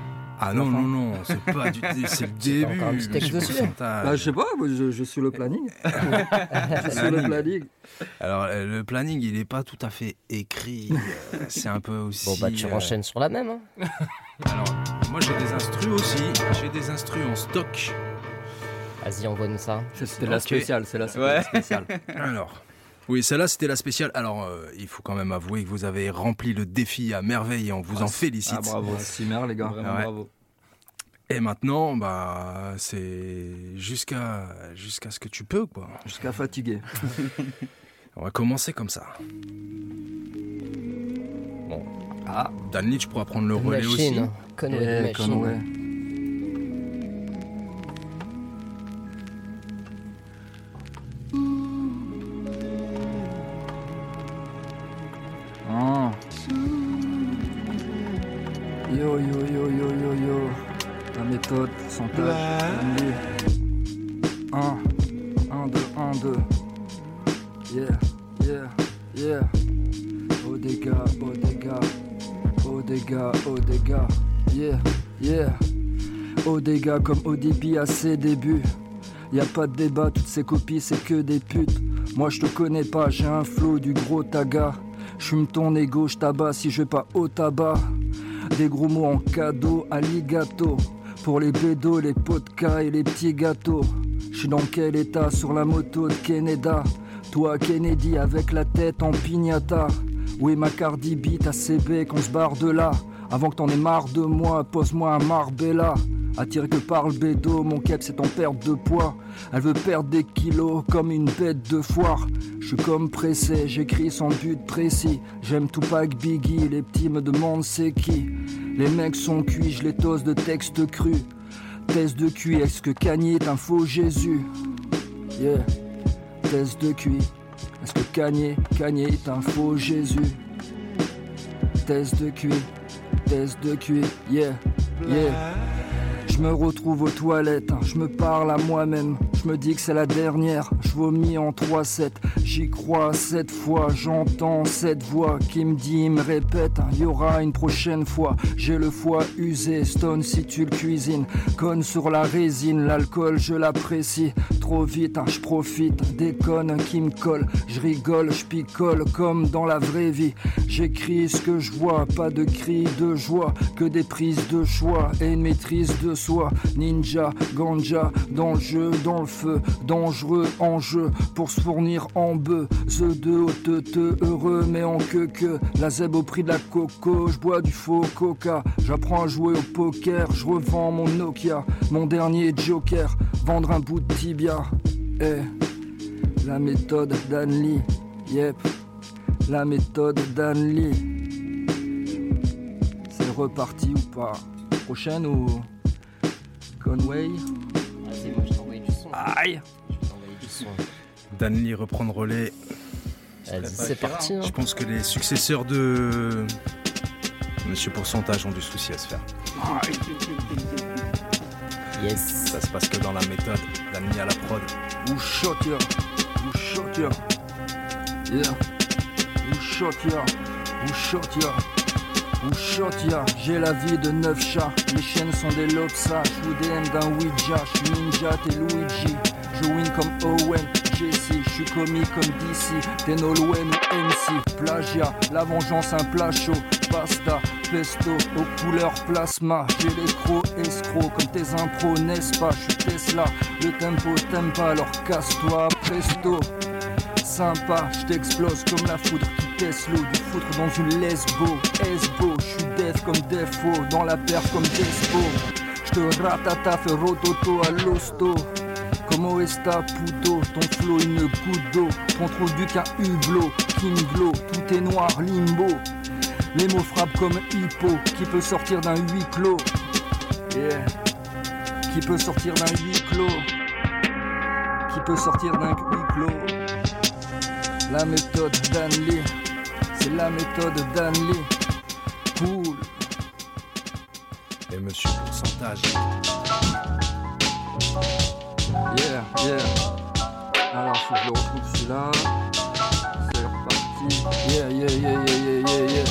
Ah non, non, non, c'est pas du c'est le début. dessus. Pourcentage. Bah, je sais pas, moi, je, je suis le planning. je suis le planning. Alors, euh, le planning, il est pas tout à fait écrit. euh, c'est un peu aussi. Bon, bah tu euh, enchaînes sur la même. Hein. Alors, moi, j'ai des instrus aussi. J'ai des instrus en stock. Vas-y, envoie-nous ça. C'était la spéciale, c'est la Ouais. spéciale. Alors. Oui, celle-là, c'était la spéciale. Alors, euh, il faut quand même avouer que vous avez rempli le défi à merveille et on vous en félicite. Ah bravo, Simer les gars, vraiment Ouais. bravo. Et maintenant, bah, c'est jusqu'à jusqu'à ce que tu peux, quoi. Jusqu'à fatiguer. On va commencer comme ça. Bon. Ah, Danny, tu pourras prendre le relais aussi. Machine. Conway Eh, Machine. Conway. Pourcentage, Andy. 1, 1, 2, 1, 2 Yeah, yeah, yeah Oh dégâts, oh dégâts dégâts, oh dégâts, yeah, yeah. Oh dégâts comme ODB à ses débuts. Y a pas de débat, toutes ces copies c'est que des putes. Moi je te connais pas, j'ai un flow du gros taga. J'fume ton ego, j'tabac si je vais pas au tabac. Des gros mots en cadeau, alligato. Pour les bédos, les podcasts et les petits gâteaux. J'suis dans quel état sur la moto de Kennedy Toi Kennedy avec la tête en pignata. Oui ma Cardi B, ta CB qu'on se barre de là. Avant que t'en aies marre de moi, pose-moi un Marbella. Attiré que par le bédo, mon cap c'est en perte de poids. Elle veut perdre des kilos comme une bête de foire. Je suis comme pressé, j'écris sans but précis. J'aime Tupac Biggie, les petits me demandent c'est qui. Les mecs sont cuits, je les tosse de texte cru. Test de cuit, est-ce que Kanye est un faux Jésus? Yeah, test de cuit. Est-ce que Kanye, Kanye est un faux Jésus? Test de cuit, test de cuit, yeah, yeah. Je me retrouve aux toilettes, je me parle à moi-même, je me dis que c'est la dernière, je vomis en 3-7, j'y crois cette fois, j'entends cette voix. Qui me dit, me répète, il y aura une prochaine fois, j'ai le foie usé, stone si tu le cuisines, conne sur la résine, l'alcool je l'apprécie, trop vite, je profite des connes qui me collent, je rigole, je picole comme dans la vraie vie, j'écris ce que je vois, pas de cris de joie, que des prises de choix et une maîtrise de soi, ninja, ganja, dans le jeu, dans le feu, dangereux enjeu pour se fournir en bœuf. The de haute te heureux, mais en que que la zèbre au prix de la coco. Je bois du faux coca, j'apprends à jouer au poker, je revends mon Nokia, mon dernier joker, vendre un bout de tibia. Eh, la méthode d'Anli, yep, la méthode d'Anli. C'est reparti ou pas? Prochaine ou Conway? Aïe Je vais t'envoyer du son. Danley reprend le relais. C'est parti. hein. Je pense que les successeurs de Monsieur Pourcentage ont du souci à se faire. Yes. Ça se passe que dans la méthode. Danley à la prod. Shot ya? Yeah. Who shot ya? Who shot ya? Who shot ya? J'ai la vie de neuf chats. Les chiennes sont des lopsas. Je vous DM d'un Ouija. Je suis ninja, t'es Luigi. Je win comme Owen. Jesse, je suis comique comme DC. T'es Nolwenn ou MC. Plagiat, la vengeance, un plat chaud. Pasta, pesto, aux couleurs plasma. J'ai les crocs escrocs comme tes impros, n'est-ce pas? Je suis Tesla. Le tempo t'aime pas, alors casse-toi, presto. Sympa, je t'explose comme la foudre Du foutre dans une lesbo, esbo Je suis def comme defo, dans la paire comme despo Je te ratata, fais rototo à l'hosto. Como esta puto, ton flow une goutte d'eau. Ton trou du qu'un hublot, King Glow Tout est noir, limbo. Les mots frappent comme hippo Qui peut sortir d'un huis clos. Yeah. Qui peut sortir d'un huis clos. Qui peut sortir d'un huis clos. La méthode d'Anley, c'est la méthode d'Anley. Cool. Et Monsieur Pourcentage. Yeah, yeah. Alors, faut que je le retrouve celui-là. C'est reparti. Yeah, yeah, yeah, yeah, yeah, yeah, yeah.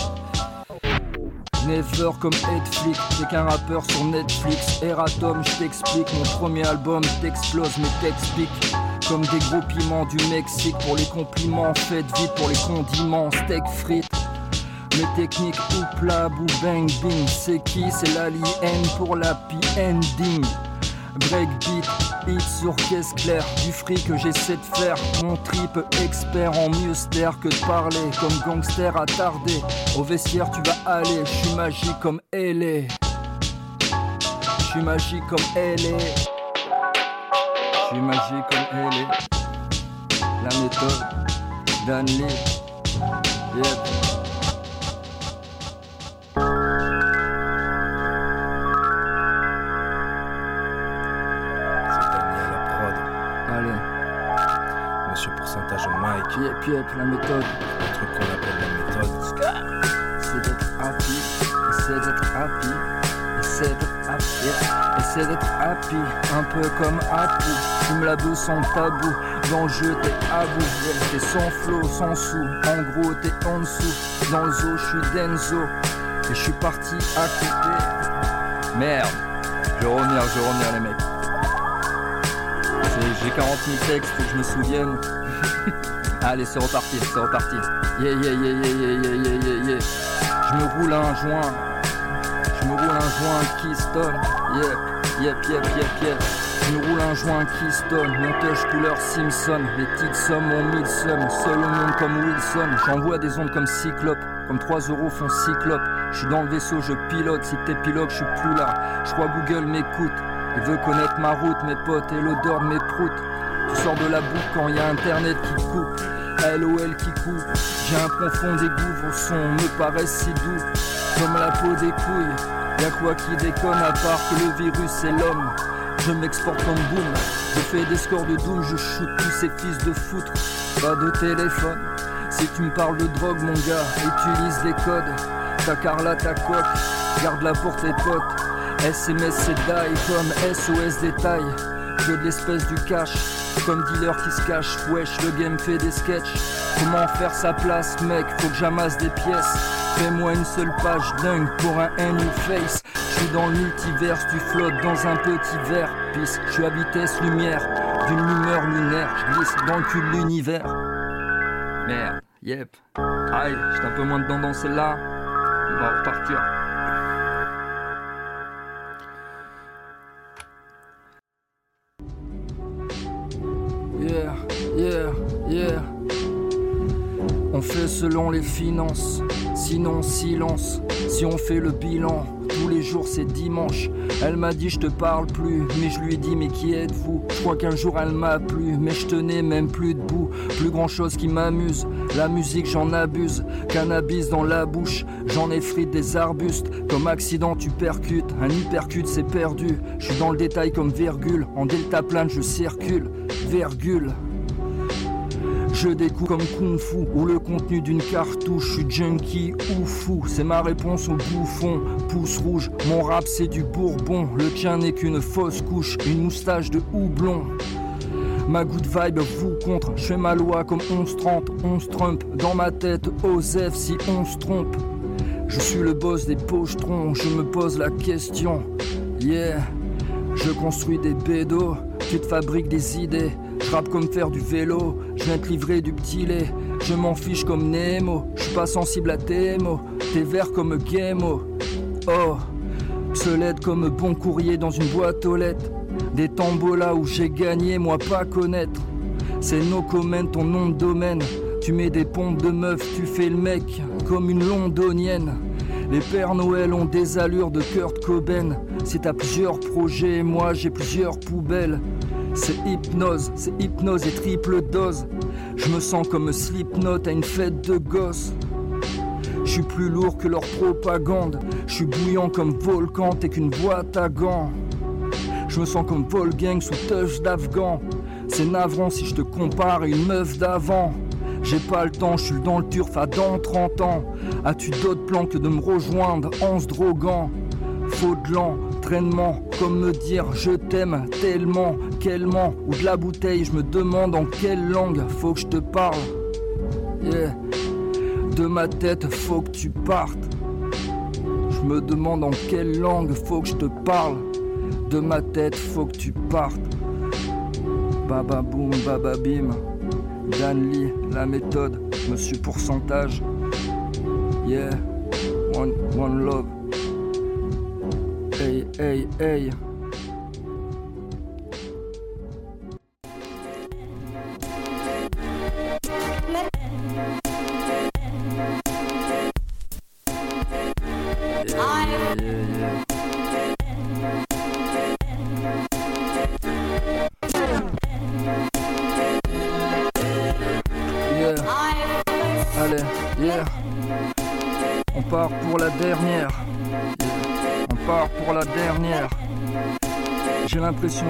Never comme Netflix, t'es qu'un rappeur sur Netflix. Eratom, je t'explique, mon premier album t'explose, mais t'explique. Comme des gros piments du Mexique pour les compliments, faites vite pour les condiments, steak frites. Mes techniques ou plat ou bang bing, c'est qui? C'est l'alien pour la ending. Breakbeat, hit sur caisse claire, du fric que j'essaie de faire. Mon trip expert en mieux que de parler, comme gangster attardé. Au vestiaire tu vas aller, je suis magique comme elle est. Je suis magique comme elle est. Suis magique comme elle est. La méthode d'Anley. Yep. C'est à la prod. Allez. Monsieur Pourcentage au mic. Yep, yep, la méthode. Le truc qu'on appelle la méthode. C'est d'être happy. Essaie d'être happy. Essaie d'être happy j'essaie d'être happy, un peu comme Happy. Fume la douce sans tabou, dans le jeu t'es à bout. T'es sans flot, sans sous, en gros t'es en dessous. Dans le zoo, je suis Denzo, et je suis parti à côté. Merde, je vais revenir, je vais revenir les mecs. J'ai 40 000 textes, faut que je me souvienne. Allez, c'est reparti, c'est reparti. Yeah, yeah, yeah, yeah, yeah, yeah, yeah, yeah. Je me roule un joint, je me roule un joint Keystone, yeah yep, yep, yep, yep. Je roule un joint Keystone. Mon touch couleur Simpson. Les petites sommes ont mille sommes. Seul au monde comme Wilson. J'envoie des ondes comme Cyclope. Comme 3 euros font Cyclope. Je suis dans le vaisseau, je pilote. Si t'es pilote, je suis plus là. Je crois Google m'écoute. Il veut connaître ma route, mes potes et l'odeur de mes proutes. Tu sors de la boucle quand y a internet qui coupe. LOL qui coupe. J'ai un profond dégoût, vos sons me paraissent si doux. Comme la peau des couilles. Y'a quoi qui déconne à part que le virus c'est l'homme. Je m'exporte comme boom. Je fais des scores de doom, je shoot tous ces fils de foutre. Pas de téléphone. Si tu me parles de drogue, mon gars, utilise les codes. Ta Carla, ta coque, garde-la pour tes potes. SMS c'est die comme SOS détail. Que de l'espèce du cash, comme dealer qui se cache. Wesh, le game fait des sketchs. Comment faire sa place, mec? Faut que j'amasse des pièces. Fais-moi une seule page dingue pour un new face. Je suis dans le multiverse, tu flottes dans un petit verre. Pisse, je suis à vitesse lumière, d'une lumière lunaire. Je glisse dans le cul de l'univers. Merde, yep. Aïe, j'étais un peu moins dedans dans celle-là. On va repartir. Yeah, yeah, yeah. On fait selon les finances, sinon silence. Si on fait le bilan, tous les jours c'est dimanche. Elle m'a dit je te parle plus, mais je lui ai dit mais qui êtes-vous? Je crois qu'un jour elle m'a plu, mais je tenais même plus debout. Plus grand chose qui m'amuse, la musique j'en abuse. Cannabis dans la bouche, j'en effrite des arbustes. Comme accident tu percutes, un hypercute c'est perdu. Je suis dans le détail comme virgule, en delta plane je circule, virgule. Je découpe comme Kung Fu ou le contenu d'une cartouche. Je suis junkie ou fou, c'est ma réponse au bouffon. Pouce rouge, mon rap c'est du bourbon. Le tien n'est qu'une fausse couche, une moustache de houblon. Ma good vibe vous contre, je fais ma loi comme 11-30, 11 Trump. Dans ma tête, Osef si on se trompe. Je suis le boss des pochetrons, je me pose la question. Yeah, je construis des bédos, tu te fabriques des idées. Je comme faire du vélo, je viens te livrer du petit lait. Je m'en fiche comme Nemo, je suis pas sensible à tes mots. T'es vert comme Gemo. Oh, obsolète comme bon courrier dans une boîte aux lettres. Des tambolas où j'ai gagné, moi pas connaître. C'est no comment ton nom de domaine. Tu mets des pompes de meuf, tu fais le mec comme une londonienne. Les Pères Noël ont des allures de Kurt Cobain. Si t'as plusieurs projets, moi j'ai plusieurs poubelles. C'est hypnose, c'est hypnose et triple dose. Je me sens comme Slipknot à une fête de gosses. Je suis plus lourd que leur propagande. Je suis bouillant comme volcan, t'es qu'une boîte à gants. Je me sens comme Volgang sous touche d'Afghan. C'est navrant si je te compare à une meuf d'avant. J'ai pas le temps, je suis dans le turf à dans 30 ans. As-tu d'autres plans que de me rejoindre en se droguant? Faux de l'entraînement, comme me dire je t'aime tellement, quellement, ou de la bouteille, je me demande en quelle langue faut que je te parle. Yeah. De ma tête, faut que tu partes. Je me demande en quelle langue faut que je te parle. De ma tête, faut que tu partes. Baba boum, baba bim. Dan Lee, la méthode, monsieur pourcentage. Yeah, one, one love. Hey, hey, hey.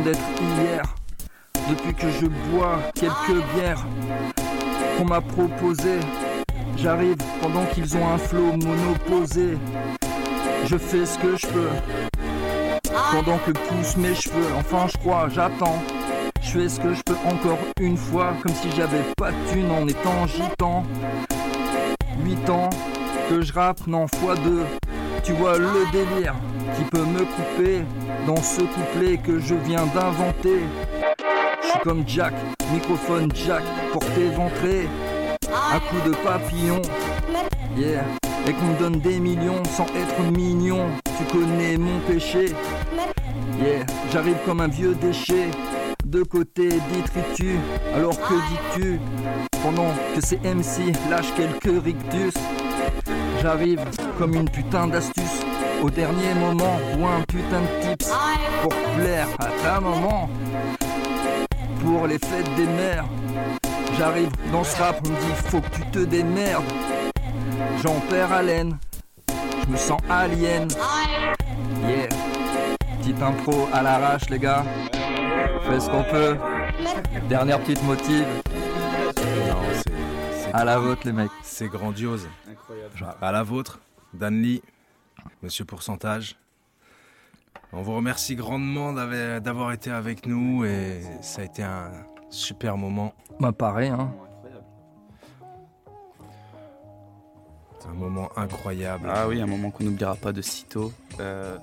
D'être hier. Depuis que je bois quelques bières qu'on m'a proposé. J'arrive pendant qu'ils ont un flot monoposé. Je fais ce que je peux. Pendant que poussent mes cheveux. Enfin, je crois, j'attends. Je fais ce que je peux encore une fois, comme si j'avais pas de thune en étant gitan. 8 ans que je rappe, non, fois deux. Tu vois le délire qui peut me couper dans ce couplet que je viens d'inventer. Je suis comme Jack, microphone Jack, porté ventré, à coups de papillon. Yeah, et qu'on me donne des millions sans être mignon. Tu connais mon péché. Yeah, j'arrive comme un vieux déchet. De côté détritus, alors que dis-tu? Pendant que ces MC lâchent quelques rictus, j'arrive comme une putain d'astuce au dernier moment ou un putain de tips pour plaire à ta maman. Pour les fêtes des mères, j'arrive dans ce rap, on me dit faut que tu te démerdes. J'en perds haleine, je me sens alien. Yeah, petite impro à l'arrache les gars. Fais ce qu'on peut. Dernière petite motive. À la vôtre les mecs. C'est grandiose. Incroyable. À la vôtre, Dan Lee, Monsieur Pourcentage. On vous remercie grandement d'avoir été avec nous et ça a été un super moment. Bah pareil hein. C'est un moment incroyable. Ah oui, un moment qu'on n'oubliera pas de sitôt. Euh,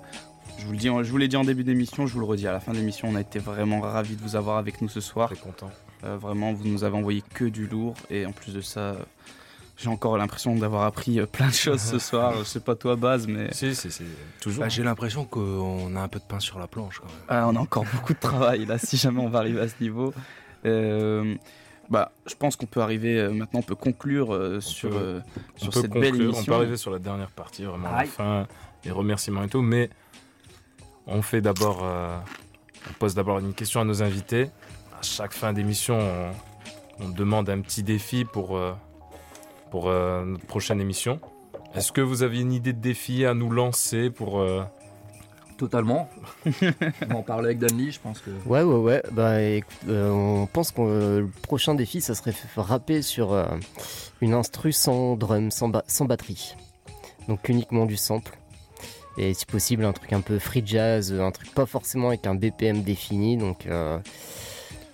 je vous le dis, je vous l'ai dit en début d'émission, je vous le redis à la fin de l'émission, on a été vraiment ravis de vous avoir avec nous ce soir. Très content. Euh, vraiment, vous nous avez envoyé que du lourd et en plus de ça, euh, j'ai encore l'impression d'avoir appris euh, plein de choses ce soir. Je sais pas toi, Baz, mais Si, si, c'est toujours. Bah, J'ai l'impression qu'on a un peu de pain sur la planche quand même. Ah, on a encore beaucoup de travail là, si jamais on va arriver à ce niveau. Euh, bah, je pense qu'on peut arriver euh, maintenant, on peut conclure euh, sur, peut- euh, on sur peut cette belle conclure, émission. On peut arriver sur la dernière partie, vraiment à la Aïe. fin, les remerciements et tout, mais on fait d'abord, euh, on pose d'abord une question à nos invités. À chaque fin d'émission, on, on demande un petit défi pour, euh, pour euh, notre prochaine émission. Est-ce que vous avez une idée de défi à nous lancer pour... euh, Totalement. on en parlait avec Danny, je pense que. Ouais, ouais, ouais. Bah, écoute, euh, on pense que le prochain défi, ça serait rapper sur euh, une instru sans drum, sans, ba- sans batterie. Donc uniquement du sample. Et si possible, un truc un peu free jazz, un truc pas forcément avec un BPM défini. Donc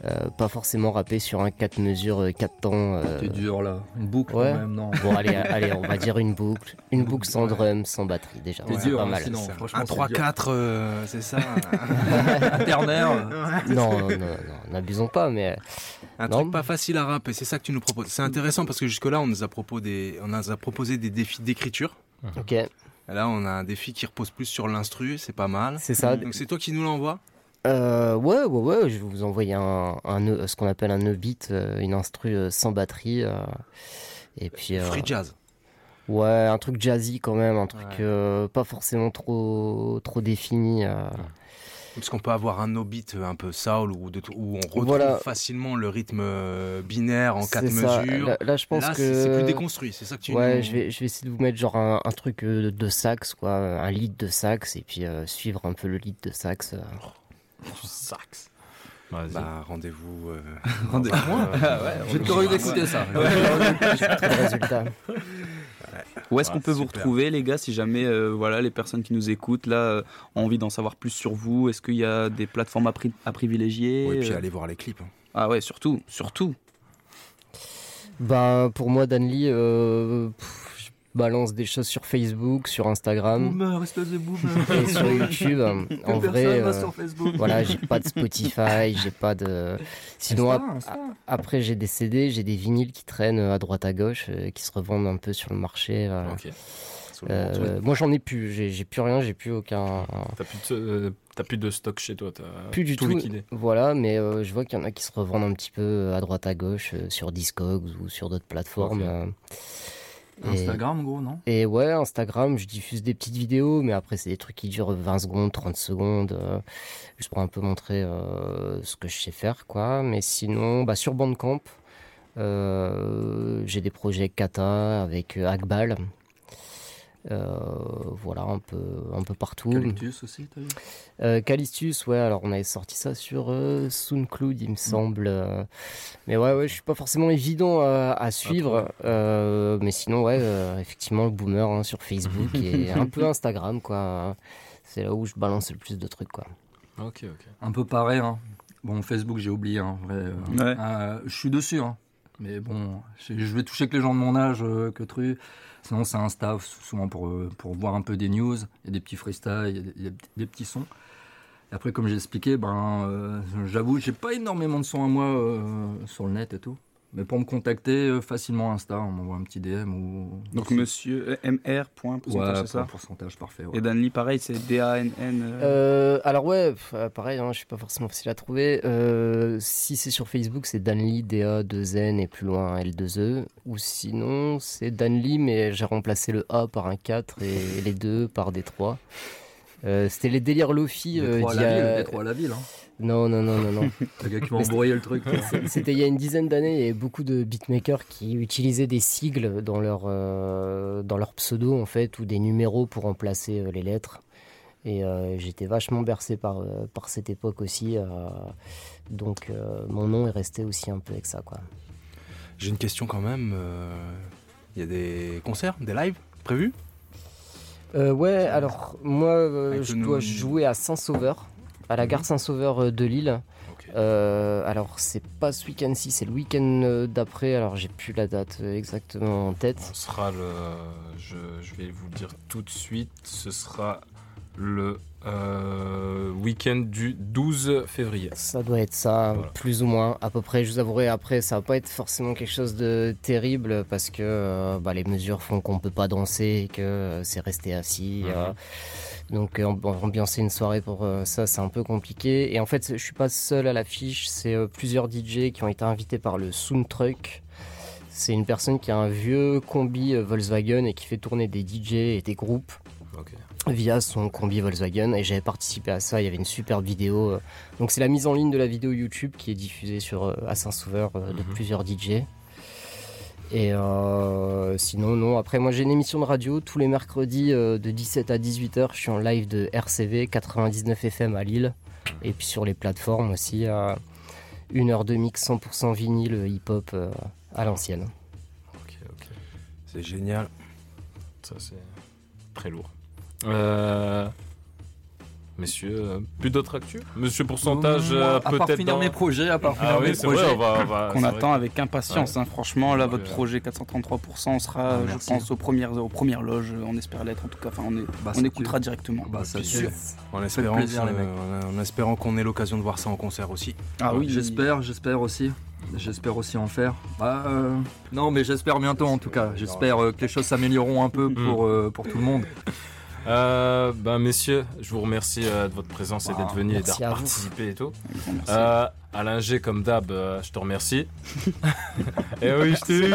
euh, euh, pas forcément rapper sur un 4 mesures, 4 temps. euh, T'es dur là. Une boucle Ouais. quand même, non. Bon, allez, allez, on va dire une boucle. Une boucle sans drum, sans batterie déjà. C'est dur, pas hein, mal. sinon, franchement. Un c'est dur. 3-4, euh, c'est ça Ternaire. Non, non, non, n'abusons pas, mais. Un Non. truc pas facile à rapper, c'est ça que tu nous proposes. C'est intéressant parce que jusque-là, on nous a proposé des, on nous a proposé des défis d'écriture. Ok. Et Là, on a un défi qui repose plus sur l'instru, c'est pas mal. C'est ça. Donc c'est toi qui nous l'envoie Euh, ouais, ouais, ouais, je vais vous envoyer un, un ce qu'on appelle un nœud beat, euh, une instru euh, sans batterie. euh, et puis. Free jazz. Ouais, un truc jazzy quand même, un truc pas forcément trop, trop défini. euh. Parce qu'on peut avoir un no beat un peu soul où, de- où on retrouve Voilà. facilement le rythme binaire en quatre ça. mesures. Là, là, je pense Là, que. c'est- plus déconstruit, c'est ça que tu Ouais, nous- je vais, je vais essayer de vous mettre genre un, un truc euh, de sax, quoi, un lead de sax, et puis euh, suivre un peu le lead de sax. euh. Sax. Vas-y. Bah, rendez-vous. euh, Rendez-vous. Ah ouais, J'ai envie d'écouter ça. Le résultat. Où est-ce qu'on peut vous retrouver, les gars, si jamais euh, voilà, les personnes qui nous écoutent là euh, ont envie d'en savoir plus sur vous? Est-ce qu'il y a des plateformes à, pri- à privilégier? Ouais, et puis euh allez voir les clips. hein. Ah ouais, surtout, surtout. Bah, pour moi, Danly, euh, pff, je balance des choses sur Facebook, sur Instagram. Boomer, espèce de boomer. Et sur YouTube, en vrai, euh, sur Facebook. voilà, j'ai pas de Spotify, j'ai pas de. Sinon, ap- après, j'ai des CD, j'ai des vinyles qui traînent à droite à gauche, euh, qui se revendent un peu sur le marché. voilà. Euh, moi, j'en ai plus, j'ai j'ai plus rien, j'ai plus aucun. T'as plus, de, euh, t'as plus de stock chez toi, t'as Plus du tout. liquidé. Voilà, mais euh, je vois qu'il y en a qui se revendent un petit peu à droite à gauche euh, sur Discogs ou sur d'autres plateformes. Instagram, gros, non? Et ouais, Instagram, je diffuse des petites vidéos, mais après, c'est des trucs qui durent 20 secondes, 30 secondes, euh, juste pour un peu montrer euh, ce que je sais faire, quoi. Mais sinon, bah, sur Bandcamp, euh, j'ai des projets kata avec euh, Akbal. Voilà, un peu, un peu partout. Calictus aussi, t'as vu? Euh, Callistus, ouais, alors on avait sorti ça sur euh, SoundCloud, il me semble. euh. Mais ouais, ouais, je suis pas forcément évident à, à suivre. euh, mais sinon, ouais, euh, effectivement, le boomer hein, sur Facebook et un peu Instagram, quoi. C'est là où je balance le plus de trucs, quoi. Ok, ok. Un peu pareil. Hein. Bon, Facebook, j'ai oublié. Hein, euh, Ouais. euh, je suis dessus. Hein. Mais bon, je je vais toucher que les gens de mon âge, euh, que truc. Sinon, c'est Insta, souvent pour, euh, pour voir un peu des news. Il y a des petits freestyles, des, petits sons. Après, comme j'ai expliqué, ben, euh, j'avoue, j'ai pas énormément de sons à moi euh, sur le net et tout. Mais pour me contacter, euh, facilement Insta, on m'envoie un petit DM ou. Donc monsieur euh, MR point pourcentage, Ouais, c'est ça pourcentage, parfait. ouais. Et Danly, pareil, c'est D-A-N-N. euh, alors ouais, pareil, hein, je suis pas forcément facile à trouver. Euh, si c'est sur Facebook, c'est Danly, D-A-2-N et plus loin L2E. Ou sinon, c'est Danly, mais j'ai remplacé le A par un 4 et les 2 par des 3. Euh, C'était les délires Lofi. euh, d'il y la a- ville, Détroit à la ville, hein. Non, non, non, non, non. Le gars qui m'a embrouillé le truc. C'était il y a une dizaine d'années, il y avait beaucoup de beatmakers qui utilisaient des sigles dans leur, euh, dans leur pseudo, en fait, ou des numéros pour remplacer euh, les lettres. Et euh, j'étais vachement bercé par, euh, par cette époque aussi. donc mon nom est resté aussi un peu avec ça, quoi. J'ai une question quand même. Il y a des concerts, des lives prévus? Ouais, alors moi, je dois jouer à Saint-Sauveur, à la gare Saint-Sauveur euh, de Lille. Euh, alors c'est pas ce week-end-ci, c'est le week-end euh, d'après. Alors j'ai plus la date euh, exactement en tête. Ce sera le. Je, je vais vous le dire tout de suite. Ce sera le euh, week-end du 12 février. Ça doit être ça, plus ou moins, à peu près. Je vous avouerai, après, ça va pas être forcément quelque chose de terrible parce que euh, bah, les mesures font qu'on peut pas danser et que c'est resté assis. Mhm. euh. Donc, euh, amb- ambiancer une soirée pour euh, ça, c'est un peu compliqué. Et en fait, je suis pas seul à l'affiche, c'est euh, plusieurs DJ qui ont été invités par le Soundtruck. C'est une personne qui a un vieux combi Volkswagen et qui fait tourner des DJ et des groupes via son combi Volkswagen et j'avais participé à ça, il y avait une superbe vidéo. Donc c'est la mise en ligne de la vidéo YouTube qui est diffusée sur à Saint-Sauveur de plusieurs DJ. Et euh, sinon non, après moi j'ai une émission de radio tous les mercredis euh, de 17 à 18h, je suis en live de RCV 99 FM à Lille et puis sur les plateformes aussi à une heure de mix 100% vinyle hip-hop euh, à l'ancienne. C'est génial. Ça, c'est très lourd. Euh, Messieurs, euh, plus d'autres actus Monsieur Pourcentage, euh, à part peut-être. finir dans- mes projets, à part Ah finir oui, mes c'est vrai, projets. on va- on va- qu'on c'est attend vrai. avec impatience. Ouais. hein. Franchement, là, votre projet 433%, on sera, Ah, je pense, aux premières, aux premières loges. On espère l'être, en tout cas. Enfin, on, est, Bah, on écoutera directement. Bah, ça Bien tue. sûr. En espérant, plaisir, que- les mecs. en- en espérant qu'on ait l'occasion de voir ça en concert aussi. Ah oui. J'espère, j'espère aussi. J'espère aussi en faire. Bah, euh, non, mais j'espère bientôt en tout cas. J'espère euh, que les choses s'amélioreront un peu pour, euh, pour tout le monde. Euh, ben messieurs, je vous remercie euh, de votre présence et d'être venus et d'avoir participé et tout. Merci. Euh, Alain G, comme d'hab, je te remercie. et oui, je t'ai eu.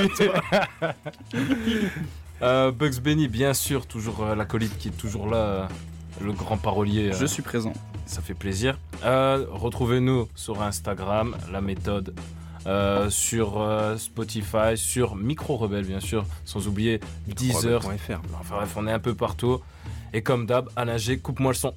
Bugs Benny, bien sûr, toujours l'acolyte qui est toujours là, le grand parolier. Je suis présent. Ça fait plaisir. Retrouvez-nous sur Instagram, la méthode. euh, sur euh, Spotify, sur Micro Rebelle bien sûr, sans oublier Deezer. Enfin bref, on est un peu partout. Et comme d'hab, Alain G, coupe-moi le son.